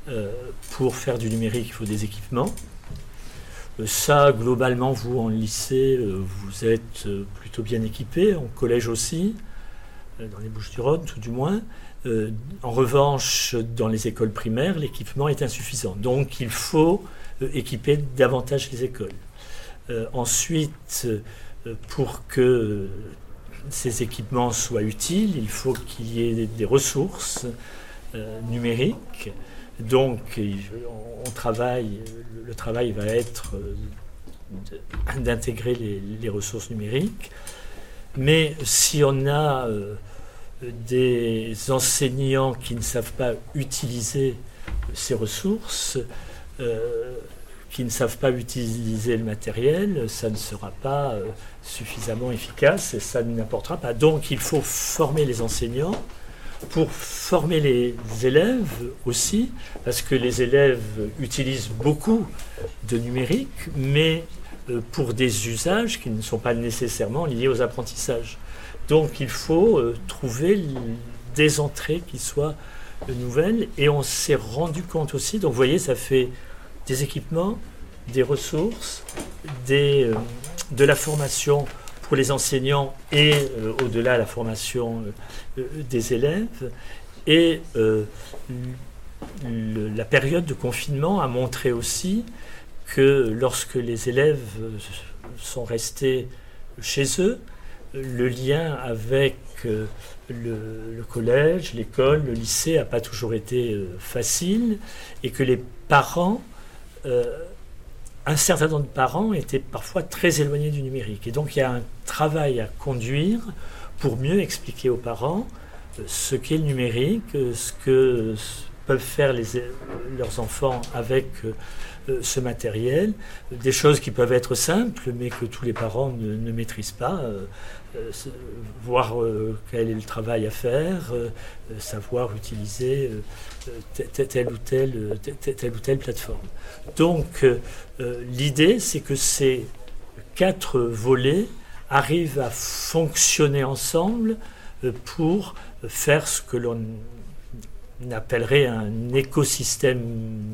euh, pour faire du numérique, il faut des équipements. Ça, globalement, vous en lycée, vous êtes plutôt bien équipés, en collège aussi, dans les Bouches-du-Rhône tout du moins. en revanche, dans les écoles primaires, l'équipement est insuffisant. Donc, il faut équiper davantage les écoles. Euh, ensuite, euh, pour que ces équipements soient utiles, il faut qu'il y ait des ressources euh, numériques. Donc, on travaille, le travail va être d'intégrer les, ressources numériques. Mais si on a des enseignants qui ne savent pas utiliser ces ressources, euh, qui ne savent pas utiliser le matériel, ça ne sera pas euh, suffisamment efficace et ça n'apportera pas. Donc il faut former les enseignants pour former les élèves aussi, parce que les élèves utilisent beaucoup de numérique, mais euh, pour des usages qui ne sont pas nécessairement liés aux apprentissages. Donc il faut trouver des entrées qui soient nouvelles et on s'est rendu compte aussi, donc vous voyez, ça fait des équipements, des ressources, des, euh, de la formation pour les enseignants et euh, au-delà la formation euh, des élèves. Et la période de confinement a montré aussi que lorsque les élèves sont restés chez eux, le lien avec le, le, collège, l'école, le lycée n'a pas toujours été facile et que les parents un certain nombre de parents étaient parfois très éloignés du numérique. Et donc il y a un travail à conduire pour mieux expliquer aux parents euh, ce qu'est le numérique, euh, ce que peuvent faire leurs enfants avec ce matériel, des choses qui peuvent être simples mais que tous les parents ne, maîtrisent pas, voir quel est le travail à faire, savoir utiliser telle ou telle, telle ou telle plateforme. Donc euh, l'idée, c'est que ces quatre volets arrivent à fonctionner ensemble euh, pour faire ce que l'on appellerait un écosystème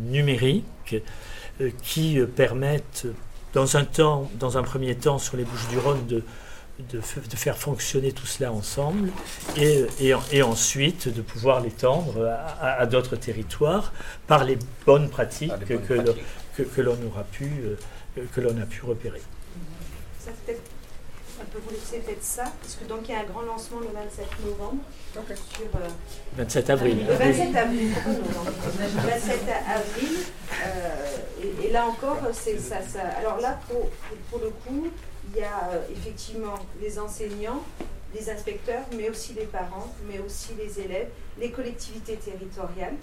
numérique euh, qui permette dans un temps, dans un premier temps sur les Bouches du Rhône de de, faire fonctionner tout cela ensemble et, et, ensuite de pouvoir l'étendre à, d'autres territoires par les bonnes pratiques, que, que, l'on aura pu, euh, que l'on a pu repérer. Ça peut on peut vous laisser peut-être ça, parce que donc il y a un grand lancement le 27 novembre. Sur, 27 euh, avril. Le 27 avril. le 27 avril. Euh, et, là encore, c'est ça, ça, Alors là, pour, pour le coup, il y a euh, effectivement les enseignants les inspecteurs, mais aussi les parents, mais aussi les élèves, les collectivités territoriales,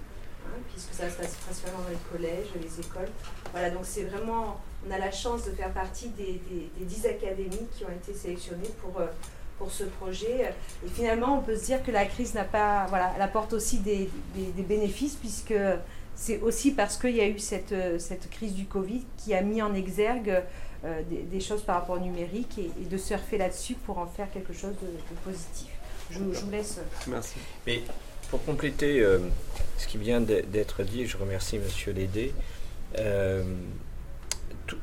hein, puisque ça se passe principalement dans les collèges, les écoles. Voilà, donc c'est vraiment, on a la chance de faire partie des, dix 10 académies qui ont été sélectionnées pour, euh, pour ce projet. Et finalement, on peut se dire que la crise n'a pas, voilà, elle apporte aussi des, des bénéfices, puisque c'est aussi parce qu'il y a eu cette, euh, cette crise du Covid qui a mis en exergue euh, des, choses par rapport au numérique et, de surfer là-dessus pour en faire quelque chose de, positif. Je, vous laisse. Merci. Mais pour compléter euh, ce qui vient d'être dit, je remercie Monsieur Lédé.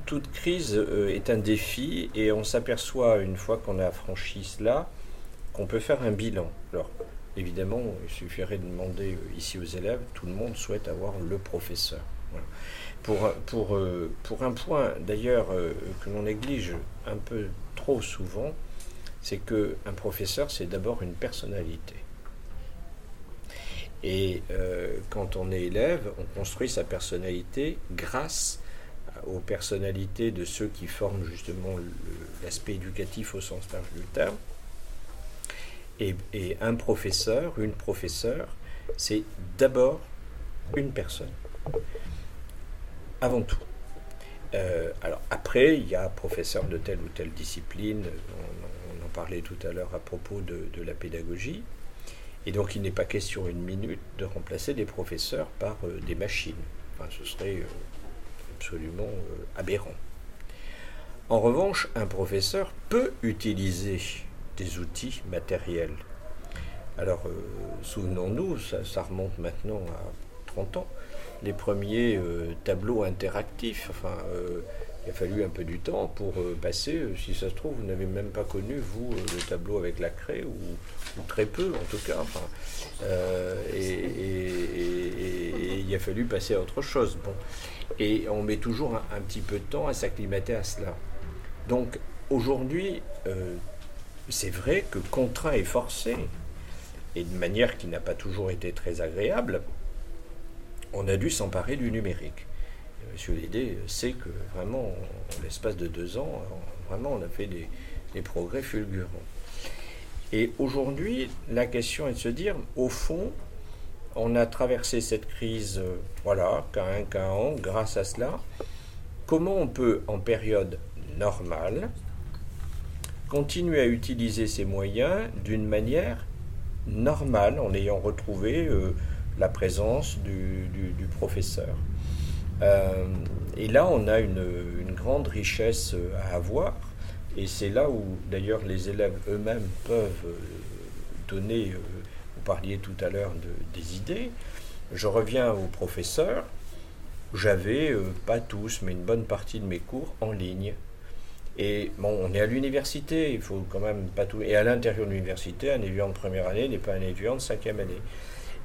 toute crise est un défi et on s'aperçoit une fois qu'on a franchi cela qu'on peut faire un bilan. Alors, Évidemment, il suffirait de demander euh, ici aux élèves, tout le monde souhaite avoir le professeur. Pour, pour, euh, pour un point d'ailleurs euh, que l'on néglige un peu trop souvent, c'est qu'un professeur, c'est d'abord une personnalité. Et quand on est élève, on construit sa personnalité grâce aux personnalités de ceux qui forment justement l'aspect éducatif au sens large du terme. Et, un professeur, une professeure, c'est d'abord une personne. Avant tout. Euh, alors après, il y a professeur de telle ou telle discipline, on, en parlait tout à l'heure à propos de, la pédagogie, et donc il n'est pas question une minute de remplacer des professeurs par euh, des machines. Enfin, ce serait euh, absolument aberrant. En revanche, un professeur peut utiliser des outils matériels. Alors, souvenons-nous, ça, remonte maintenant à 30 ans, les premiers euh, tableaux interactifs. Enfin, euh, il a fallu un peu du temps pour passer. si ça se trouve, vous n'avez même pas connu, vous, le tableau avec la craie, ou, très peu en tout cas. Enfin, et, il a fallu passer à autre chose. Bon. Et on met toujours un, un petit peu de temps à s'acclimater à cela. Donc, aujourd'hui, c'est vrai que contraint et forcé, et de manière qui n'a pas toujours été très agréable, on a dû s'emparer du numérique. Monsieur Lédé sait que vraiment, en l'espace de deux ans, vraiment, on a fait des, progrès fulgurants. Et aujourd'hui, la question est de se dire, au fond, on a traversé cette crise, voilà, qu'à un, qu'à an, grâce à cela. Comment on peut, en période normale, continuer à utiliser ces moyens d'une manière normale en ayant retrouvé euh, la présence du, professeur. Euh, et là, on a une, grande richesse à avoir, et c'est là où d'ailleurs les élèves eux-mêmes peuvent euh, donner, vous parliez tout à l'heure de, des idées. Je reviens au professeur, j'avais, pas tous, mais une bonne partie de mes cours en ligne. Et bon, on est à l'université, il faut quand même pas tout. Et à l'intérieur de l'université, un étudiant de première année n'est pas un étudiant de cinquième année.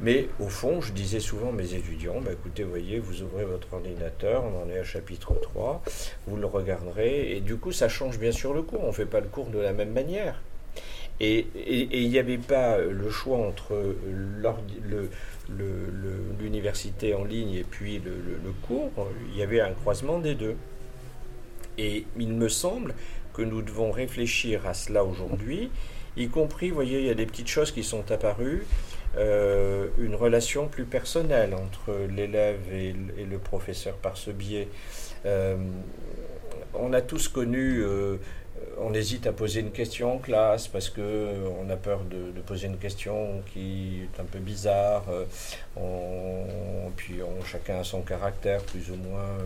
Mais au fond, je disais souvent à mes étudiants, bah, écoutez, voyez, vous ouvrez votre ordinateur, on en est à chapitre 3, vous le regarderez, et du coup, ça change bien sûr le cours, on ne fait pas le cours de la même manière. Et il n'y avait pas le choix entre l'université en ligne et puis le cours, il y avait un croisement des deux. Et il me semble que nous devons réfléchir à cela aujourd'hui, y compris, vous voyez, il y a des petites choses qui sont apparues, euh, une relation plus personnelle entre l'élève et, le professeur par ce biais. Euh, on a tous connu euh, on hésite à poser une question en classe parce que euh, on a peur de, poser une question qui est un peu bizarre. Euh, puis chacun a son caractère, plus ou moins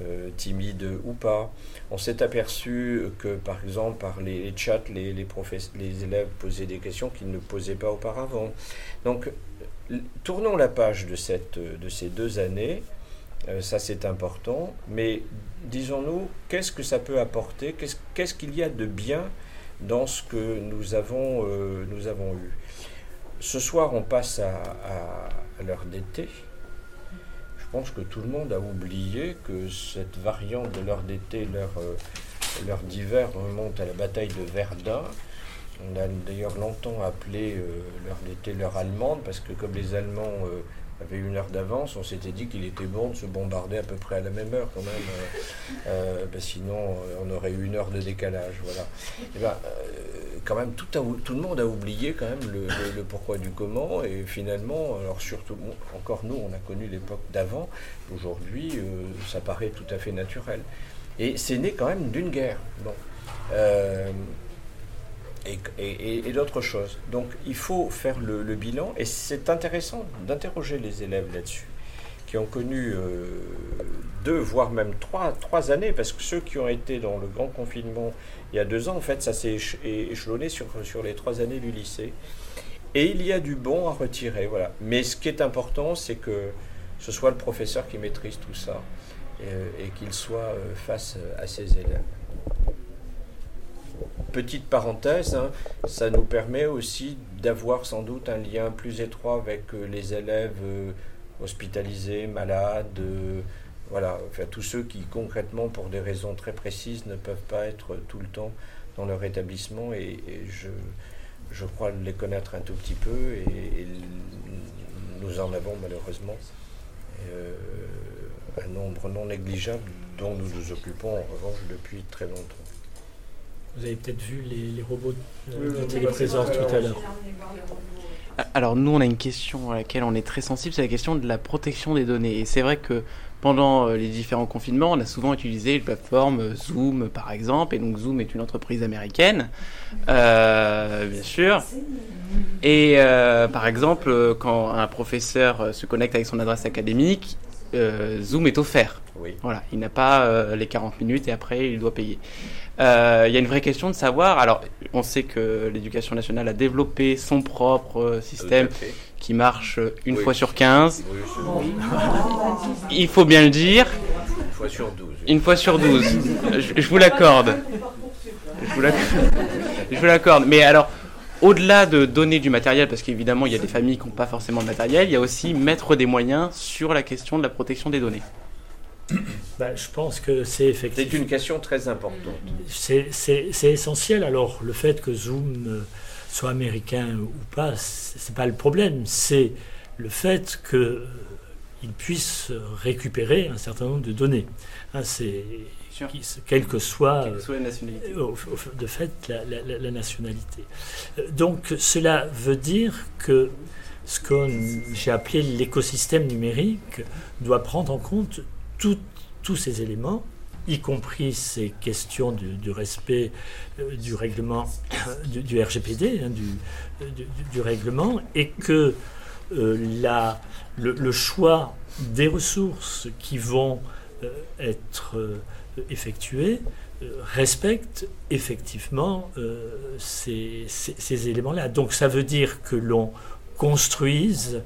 euh, timide ou pas. On s'est aperçu que, par exemple, par les, chats, les, les élèves posaient des questions qu'ils ne posaient pas auparavant. Donc, tournons la page de ces deux années. Ça, c'est important. Mais disons-nous, qu'est-ce que ça peut apporter? Qu'est-ce qu'il y a de bien dans ce que nous avons, euh, nous avons eu? Ce soir, on passe à, l'heure d'été. Je pense que tout le monde a oublié que cette variante de l'heure d'été, l'heure euh, d'hiver, remonte à la bataille de Verdun. On a d'ailleurs longtemps appelé euh, l'heure d'été l'heure allemande, parce que comme les Allemands avait une heure d'avance, on s'était dit qu'il était bon de se bombarder à peu près à la même heure quand même, euh, euh, ben sinon euh, on aurait eu une heure de décalage. Voilà. Et eh ben, quand même tout, tout, le monde a oublié quand même le, pourquoi du comment et finalement alors surtout encore nous on a connu l'époque d'avant aujourd'hui ça paraît tout à fait naturel et c'est né quand même d'une guerre bon et, d'autres choses donc il faut faire le, bilan et c'est intéressant d'interroger les élèves là-dessus qui ont connu euh, deux voire même trois, trois années parce que ceux qui ont été dans le grand confinement il y a deux ans, en fait, ça s'est échelonné sur, sur les trois années du lycée. Et il y a du bon à retirer, voilà. Mais ce qui est important, c'est que ce soit le professeur qui maîtrise tout ça euh, et, qu'il soit euh, face à ses élèves. Petite parenthèse, hein, ça nous permet aussi d'avoir sans doute un lien plus étroit avec euh, les élèves hospitalisés, malades voilà, enfin, tous ceux qui concrètement, pour des raisons très précises, ne peuvent pas être tout le temps dans leur établissement et, je, crois les connaître un tout petit peu et, nous en avons malheureusement euh, un nombre non négligeable dont nous nous occupons en revanche depuis très longtemps. Vous avez peut-être vu les, robots de téléprésence tout à l'heure. Alors nous, on a une question à laquelle on est très sensible, c'est la question de la protection des données. Et c'est vrai que pendant euh, les différents confinements, on a souvent utilisé une plateforme euh, Zoom, par exemple. Et donc Zoom est une entreprise américaine, euh, bien sûr. Et par exemple, quand un professeur se connecte avec son adresse académique, Zoom est offert. Oui. Voilà, il n'a pas les 40 minutes et après il doit payer. Il y a une vraie question de savoir. Alors, on sait que l'éducation nationale a développé son propre système qui marche une fois sur 15. Il faut bien le dire. Une fois sur 12. Une fois sur 12. Je, vous l'accorde. Je vous l'accorde. Mais alors, au-delà de donner du matériel, parce qu'évidemment, il y a des familles qui n'ont pas forcément de matériel, il y a aussi mettre des moyens sur la question de la protection des données. Bah, je pense que c'est effectivement. C'est une question très importante. C'est essentiel. Alors, le fait que Zoom euh, soit américain ou pas, c'est pas le problème, c'est le fait qu'il euh, puisse récupérer un certain nombre de données. Hein, c'est quelle que soit, la nationalité. de fait la, nationalité. Euh, donc cela veut dire que ce que j'ai appelé l'écosystème numérique doit prendre en compte tous ces éléments y compris ces questions du, respect euh, du règlement du, RGPD, hein, du, règlement, et que euh, la, le, choix des ressources qui vont euh, être effectuées respecte effectivement ces, ces éléments-là. Donc ça veut dire que l'on construise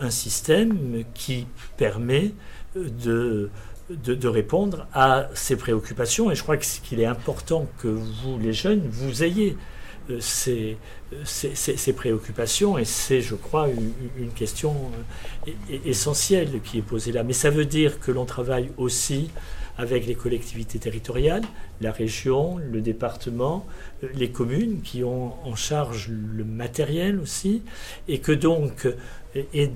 un système qui permet de de, répondre à ces préoccupations. Et je crois qu'il est important que vous, les jeunes, vous ayez euh, ces, ces, préoccupations. Et c'est, je crois, une, question euh, essentielle qui est posée là. Mais ça veut dire que l'on travaille aussi avec les collectivités territoriales, la région, le département, les communes qui ont en charge le matériel aussi, et que donc, et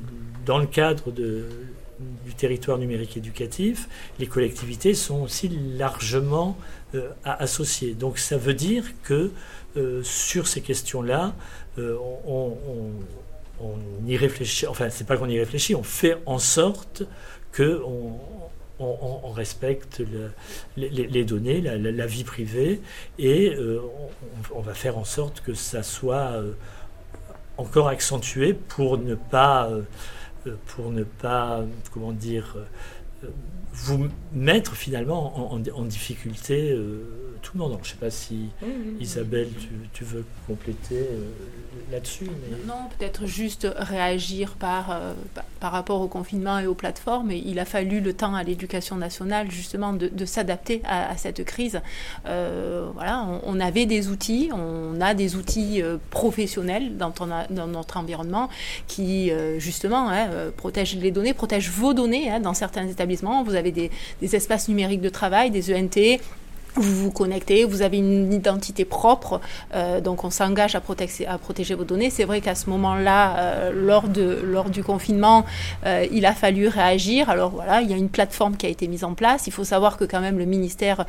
dans le cadre du territoire numérique éducatif, les collectivités sont aussi largement euh, associées. Donc ça veut dire que euh, sur ces questions-là, euh, on, y réfléchit, enfin c'est pas qu'on y réfléchit, on fait en sorte que on, respecte les, données, la, vie privée, et on, va faire en sorte que ça soit encore accentué pour ne pas euh, pour ne pas, comment dire, euh, vous mettre finalement en, difficulté euh, tout le monde. je ne sais pas si Isabelle, tu, veux compléter euh, là-dessus. Non, peut-être juste réagir par, euh, par rapport au confinement et aux plateformes. il a fallu le temps à l'éducation nationale justement de, s'adapter à, cette crise. voilà, on, avait des outils, on a des outils professionnels dans, dans, notre environnement qui justement hein, protègent les données, protègent vos données hein, dans certains établissements. Vous avez des, des, espaces numériques de travail, des ENT, vous vous connectez, vous avez une identité propre, euh, donc on s'engage à, protéger vos données. C'est vrai qu'à ce moment-là, euh, lors, du confinement, euh, il a fallu réagir. Alors voilà, il y a une plateforme qui a été mise en place. Il faut savoir que quand même le ministère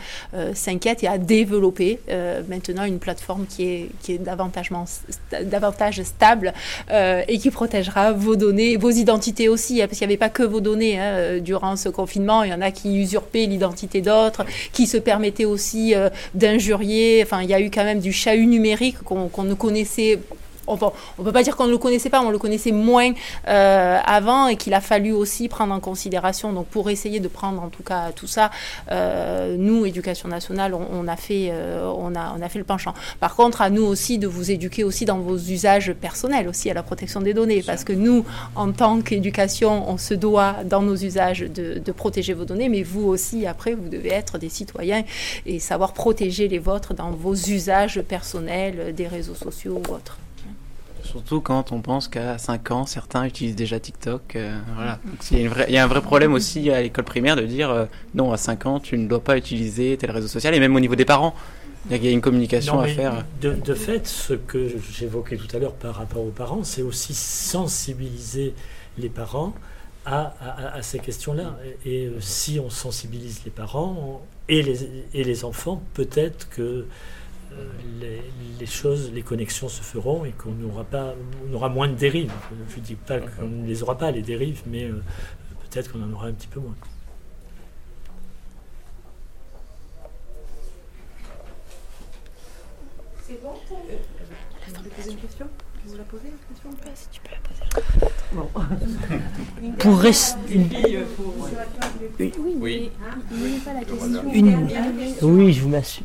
s'inquiète et a développé maintenant une plateforme qui est, davantage stable et qui protégera vos données, vos identités aussi, hein, parce qu'il n'y avait pas que vos données hein, durant ce confinement. Il y en a qui usurpaient l'identité d'autres, qui se permettaient aussi euh, d'injurier. Enfin, il y a eu quand même du chahut numérique qu'on ne connaissait on ne peut pas dire qu'on ne le connaissait pas, on le connaissait moins euh, avant et qu'il a fallu aussi prendre en considération. Donc pour essayer de prendre en tout cas tout ça, euh, nous, Éducation nationale, on, a fait, euh, on, a, on a fait le penchant. Par contre, à nous aussi de vous éduquer aussi dans vos usages personnels, aussi à la protection des données, parce que nous, en tant qu'éducation, on se doit dans nos usages de, de protéger vos données, mais vous aussi, après, vous devez être des citoyens et savoir protéger les vôtres dans vos usages personnels des réseaux sociaux ou autres. Surtout quand on pense qu'à 5 ans, certains utilisent déjà TikTok. Euh, voilà. il, y a un vrai problème aussi à l'école primaire de dire euh, non, à 5 ans, tu ne dois pas utiliser tel réseau social, et même au niveau des parents. Il y a une communication à faire. De, fait, ce que j'évoquais tout à l'heure par rapport aux parents, c'est aussi sensibiliser les parents à, ces questions-là. Et, euh, si on sensibilise les parents et les, et les enfants, peut-être que les, choses, les connexions se feront et qu'on n'aura pas, on aura moins de dérives. Je ne dis pas qu'on ne les aura pas les dérives, mais euh, peut-être qu'on en aura un petit peu moins. C'est bon euh, poser une question? Vous la posez la question Si tu peux la poser. Bon. pour rester une... Oui, Une... oui, je vous m'assure.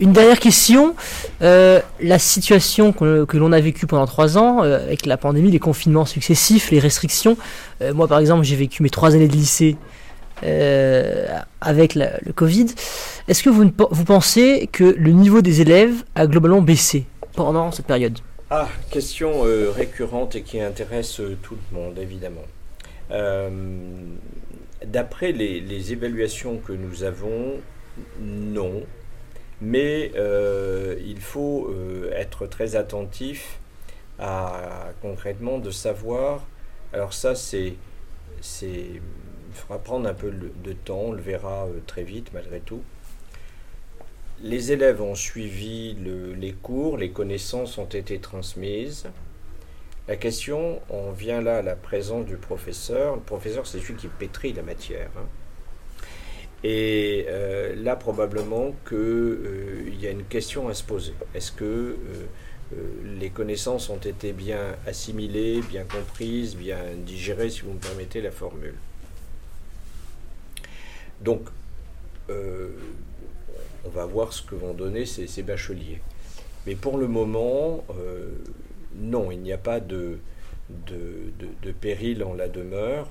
Une dernière question. Euh, la situation que, l'on a vécue pendant trois ans, euh, avec la pandémie, les confinements successifs, les restrictions. Euh, moi, par exemple, j'ai vécu mes trois années de lycée avec le Covid. Est-ce que vous, vous pensez que le niveau des élèves a globalement baissé pendant cette période? Ah, question euh, récurrente et qui intéresse euh, tout le monde, évidemment. Euh, d'après les, évaluations que nous avons, non. Mais il faut être très attentif à concrètement de savoir. Alors ça, c'est, il faudra prendre un peu de temps, on le verra très vite malgré tout. Les élèves ont suivi les cours, les connaissances ont été transmises. La question, on vient là à la présence du professeur. Le professeur, c'est celui qui pétrit la matière. Hein. Et euh, là, probablement qu'il euh, y a une question à se poser. Est-ce que euh, les connaissances ont été bien assimilées, bien comprises, bien digérées, si vous me permettez la formule? Donc, on va voir ce que vont donner ces, bacheliers. Mais pour le moment, euh, non, il n'y a pas de, péril en la demeure,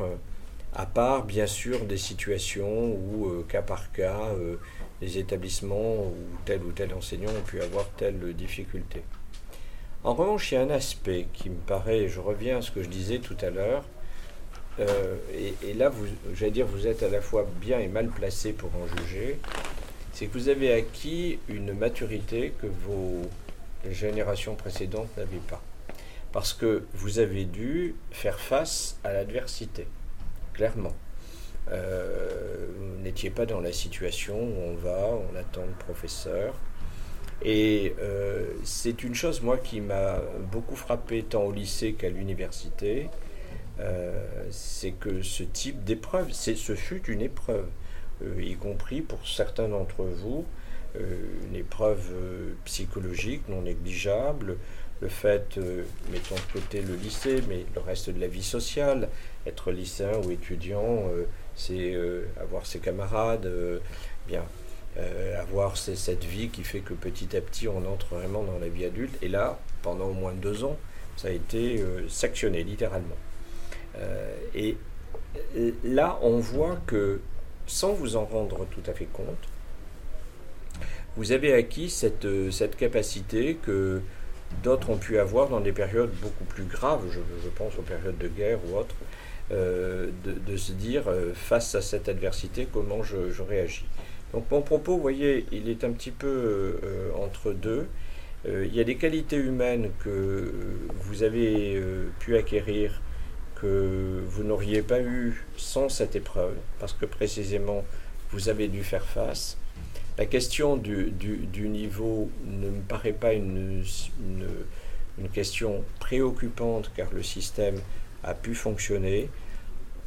à part bien sûr des situations où, euh, cas par cas, euh, les établissements ou tel ou tel enseignant ont pu avoir telle difficulté. En revanche, il y a un aspect qui me paraît, je reviens à ce que je disais tout à l'heure, et, et, là, j'allais dire, vous êtes à la fois bien et mal placé pour en juger, c'est que vous avez acquis une maturité que vos générations précédentes n'avaient pas. Parce que vous avez dû faire face à l'adversité, clairement. Euh, vous n'étiez pas dans la situation où on va, on attend le professeur. Et euh, c'est une chose, moi, qui m'a beaucoup frappé tant au lycée qu'à l'université, euh, c'est que ce type d'épreuve, ce fut une épreuve. Euh, y compris pour certains d'entre vous, euh, une épreuve euh, psychologique non négligeable, le fait, mettons de côté le lycée, mais le reste de la vie sociale, être lycéen ou étudiant, c'est avoir ses camarades, bien, avoir cette vie qui fait que petit à petit on entre vraiment dans la vie adulte. Et là, pendant au moins deux ans, ça a été sanctionné littéralement. et là, on voit que sans vous en rendre tout à fait compte, vous avez acquis cette, euh, cette capacité que d'autres ont pu avoir dans des périodes beaucoup plus graves, je, pense aux périodes de guerre ou autres, euh, de, se dire euh, face à cette adversité comment je, réagis. Donc mon propos, vous voyez, il est un petit peu entre deux. il y a des qualités humaines que vous avez pu acquérir que vous n'auriez pas eu sans cette épreuve, parce que précisément vous avez dû faire face. La question du, niveau ne me paraît pas une, une, question préoccupante car le système a pu fonctionner.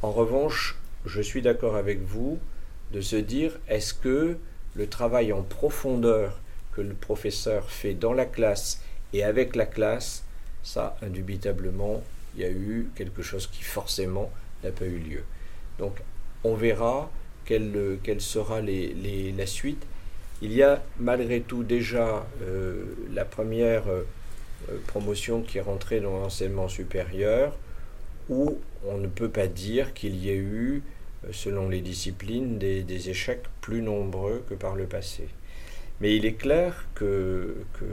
En revanche, je suis d'accord avec vous de se dire est-ce que le travail en profondeur que le professeur fait dans la classe et avec la classe, ça, indubitablement, il y a eu quelque chose qui forcément n'a pas eu lieu. Donc on verra quelle, sera la suite. Il y a malgré tout déjà euh, la première euh, promotion qui est rentrée dans l'enseignement supérieur où on ne peut pas dire qu'il y ait eu, euh, selon les disciplines, des, des, échecs plus nombreux que par le passé. Mais il est clair que, que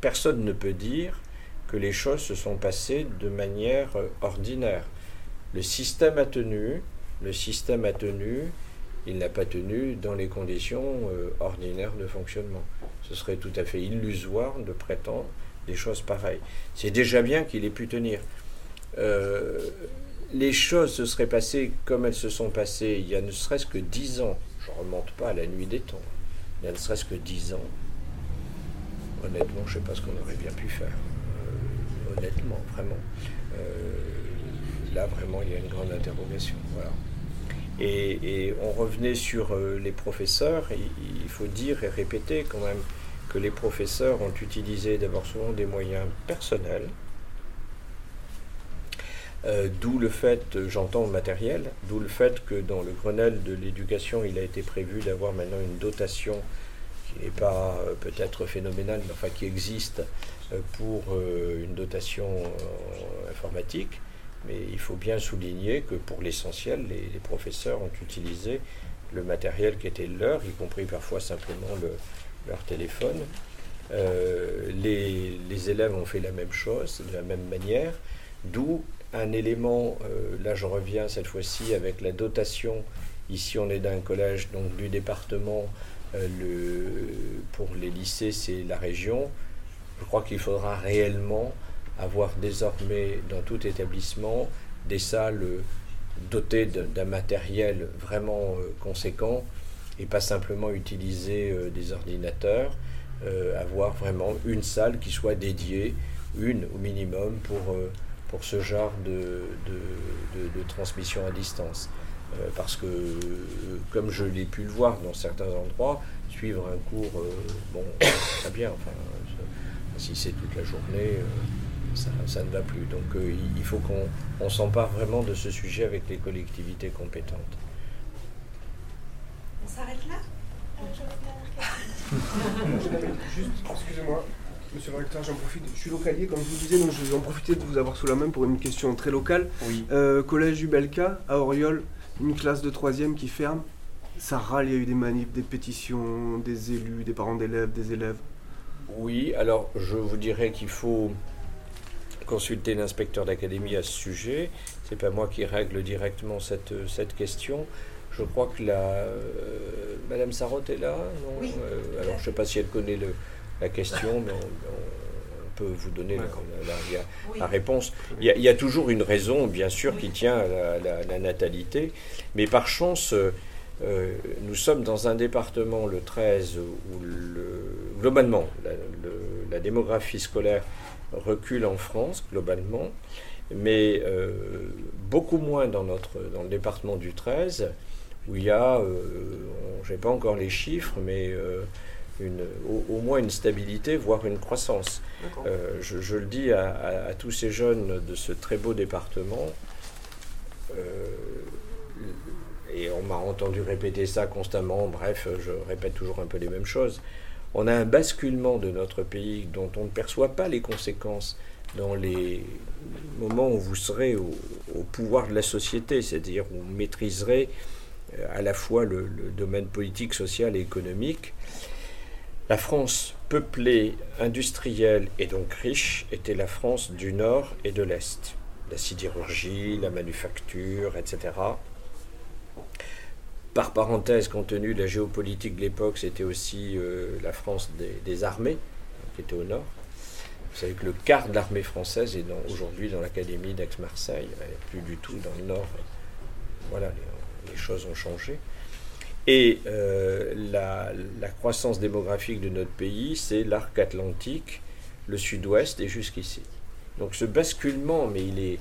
personne ne peut dire que les choses se sont passées de manière euh, ordinaire. Le système a tenu, le système a tenu, il n'a pas tenu dans les conditions euh, ordinaires de fonctionnement. Ce serait tout à fait illusoire de prétendre des choses pareilles. C'est déjà bien qu'il ait pu tenir. Euh, les choses se seraient passées comme elles se sont passées il y a ne serait-ce que dix ans. Je ne remonte pas à la nuit des temps. Il y a ne serait-ce que dix ans. Honnêtement, je ne sais pas ce qu'on aurait bien pu faire honnêtement, vraiment. Euh, là, vraiment, il y a une grande interrogation. Et, on revenait sur euh, les professeurs. il faut dire et répéter quand même que les professeurs ont utilisé d'abord souvent des moyens personnels, euh, d'où le fait, j'entends matériel, d'où le fait que dans le Grenelle de l'éducation, il a été prévu d'avoir maintenant une dotation qui n'est pas peut-être phénoménale, mais enfin qui existe pour euh, une dotation euh, informatique, mais il faut bien souligner que pour l'essentiel, les, professeurs ont utilisé le matériel qui était leur, y compris parfois simplement leur téléphone. Euh, les, élèves ont fait la même chose, de la même manière, d'où un élément, là je reviens cette fois-ci avec la dotation, ici on est d'un collège donc du département, le, pour les lycées c'est la région, je crois qu'il faudra réellement avoir désormais dans tout établissement des salles dotées d'un matériel vraiment euh, conséquent et pas simplement utiliser euh, des ordinateurs, euh, avoir vraiment une salle qui soit dédiée, une au minimum, pour, pour ce genre de, de, transmission à distance. parce que, comme je l'ai pu le voir dans certains endroits, suivre un cours, bon, très bien, enfin, si c'est toute la journée, euh, ça, ne va plus. Donc euh, il faut qu'on s'empare vraiment de ce sujet avec les collectivités compétentes. On s'arrête là? Juste, excusez-moi, monsieur le recteur, j'en profite. Je suis localier, comme je vous disais, donc je vais en profiter de vous avoir sous la main pour une question très locale. Oui. Euh, collège Ubelka, à Oriol, une classe de troisième qui ferme. Ça râle, il y a eu des manifs, des pétitions, des élus, des parents d'élèves, des élèves. Oui, alors je vous dirais qu'il faut consulter l'inspecteur d'académie à ce sujet. C'est pas moi qui règle directement cette, cette question. Je crois que la euh, Madame Sarotte est là. Non euh, alors je ne sais pas si elle connaît le, la question, mais on, peut vous donner la, réponse. Il y, a, toujours une raison, bien sûr, qui tient à la, natalité, mais par chance. Euh, nous sommes dans un département, le 13, où le, globalement, la, démographie scolaire recule en France, globalement, mais euh, beaucoup moins dans, notre, dans le département du 13, où il y a, euh, je n'ai pas encore les chiffres, mais une, au, moins une stabilité, voire une croissance. Je, le dis à, à, tous ces jeunes de ce très beau département et on m'a entendu répéter ça constamment, bref, je répète toujours un peu les mêmes choses. On a un basculement de notre pays dont on ne perçoit pas les conséquences dans les moments où vous serez au, pouvoir de la société, c'est-à-dire où vous maîtriserez euh, à la fois le, domaine politique, social et économique. La France peuplée, industrielle et donc riche était la France du Nord et de l'Est. La sidérurgie, la manufacture, etc par parenthèse, compte tenu de la géopolitique de l'époque, c'était aussi la France des, armées, qui était au nord. Vous savez que le quart de l'armée française est aujourd'hui dans l'académie d'Aix-Marseille, plus du tout dans le nord. Voilà, les choses ont changé. Et euh, la, croissance démographique de notre pays, c'est l'arc atlantique, le sud-ouest et jusqu'ici. Donc ce basculement, mais il est,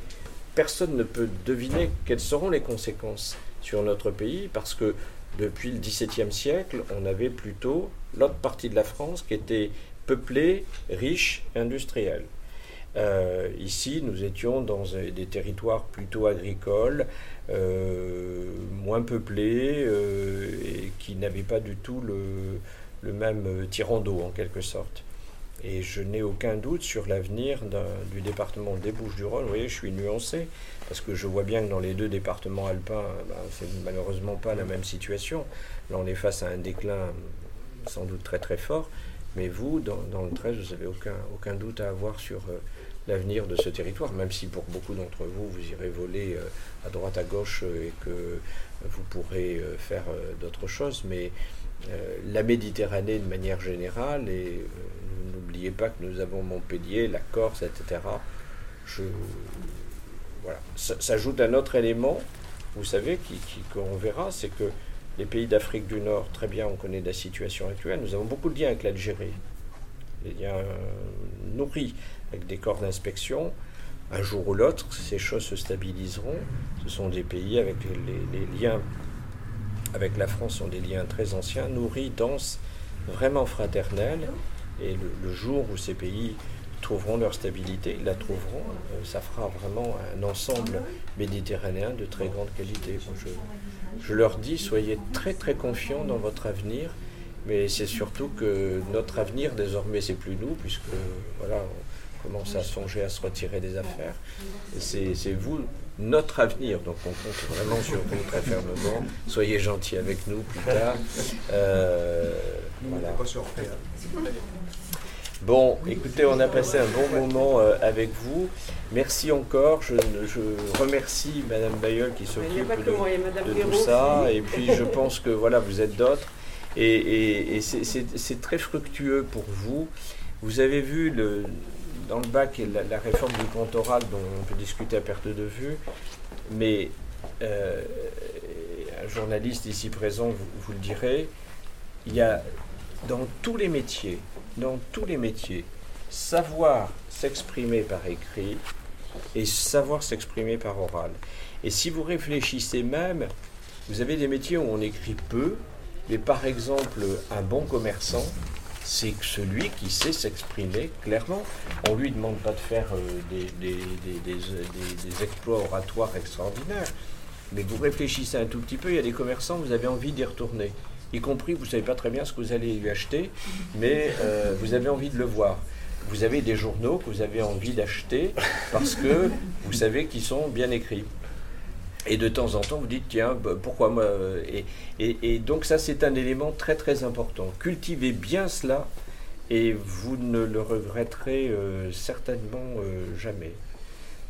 personne ne peut deviner quelles seront les conséquences sur notre pays, parce que depuis le XVIIe siècle, on avait plutôt l'autre partie de la France qui était peuplée, riche, industrielle. Euh, ici, nous étions dans des territoires plutôt agricoles, euh, moins peuplés euh, et qui n'avaient pas du tout le, même tirant d'eau en quelque sorte. Et je n'ai aucun doute sur l'avenir du département des Bouches-du-Rhône. Vous voyez, je suis nuancé, parce que je vois bien que dans les deux départements alpins, ben, c'est malheureusement pas la même situation. Là, on est face à un déclin sans doute très très fort. Mais vous, dans, le 13, vous n'avez aucun, aucun doute à avoir sur l'avenir de ce territoire, même si pour beaucoup d'entre vous, vous irez voler euh, à droite, à gauche euh, et que vous pourrez euh, faire d'autres choses. Mais la Méditerranée de manière générale, et n'oubliez pas que nous avons Montpellier, la Corse, etc. Je, Ça s'ajoute un autre élément, vous savez, qu'on verra, c'est que les pays d'Afrique du Nord, très bien, on connaît la situation actuelle, nous avons beaucoup de liens avec l'Algérie, des liens nourris avec des corps d'inspection. Un jour ou l'autre, ces choses se stabiliseront. Ce sont des pays avec les, liens avec la France sont des liens très anciens, nourris, denses, vraiment fraternels. Et le, jour où ces pays trouveront leur stabilité, ils la trouveront, euh, ça fera vraiment un ensemble méditerranéen de très grande qualité. je, je leur dis, soyez très très confiants dans votre avenir, mais c'est surtout que notre avenir désormais c'est plus nous, puisque voilà, commence à songer à se retirer des affaires. C'est vous, notre avenir. Donc on compte vraiment sur vous très fermement. Soyez gentils avec nous plus tard. Euh, voilà. Bon, écoutez, on a passé un bon moment euh, avec vous. Merci encore. Je, remercie Madame Bayeul qui s'occupe de, tout ça. Et puis je pense que voilà, vous êtes d'autres. Et, et c'est très fructueux pour vous. Vous avez vu le, dans le bac, la, la réforme du compte oral dont on peut discuter à perte de vue, mais euh, un journaliste ici présent vous, vous, le direz, il y a dans tous les métiers, dans tous les métiers, savoir s'exprimer par écrit et savoir s'exprimer par oral. Et si vous réfléchissez même, vous avez des métiers où on écrit peu, mais par exemple un bon commerçant, c'est celui qui sait s'exprimer clairement. On ne lui demande pas de faire euh, des, des, exploits oratoires extraordinaires, mais vous réfléchissez un tout petit peu, il y a des commerçants, vous avez envie d'y retourner. Y compris, vous ne savez pas très bien ce que vous allez lui acheter, mais euh, vous avez envie de le voir. Vous avez des journaux que vous avez envie d'acheter parce que vous savez qu'ils sont bien écrits. Et de temps en temps, vous dites, tiens, bah, pourquoi moi euh, et, donc ça, c'est un élément très très important. Cultivez bien cela et vous ne le regretterez euh, certainement jamais.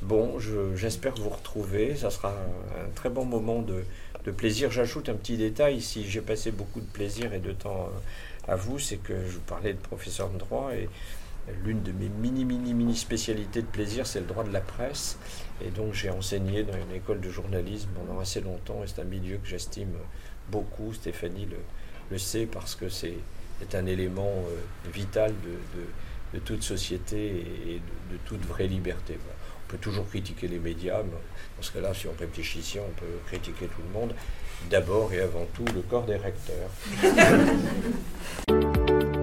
Bon, j'espère vous retrouver. Ça sera un, très bon moment de, de plaisir. J'ajoute un petit détail. Si j'ai passé beaucoup de plaisir et de temps à vous, c'est que je vous parlais de professeur de droit et l'une de mes mini, mini, mini spécialités de plaisir, c'est le droit de la presse. Et donc j'ai enseigné dans une école de journalisme pendant assez longtemps et c'est un milieu que j'estime beaucoup. Stéphanie le, sait parce que c'est un élément euh, vital de, toute société et de, toute vraie liberté. On peut toujours critiquer les médias, dans ce cas-là, si on réfléchit on peut critiquer tout le monde. D'abord et avant tout, le corps des recteurs.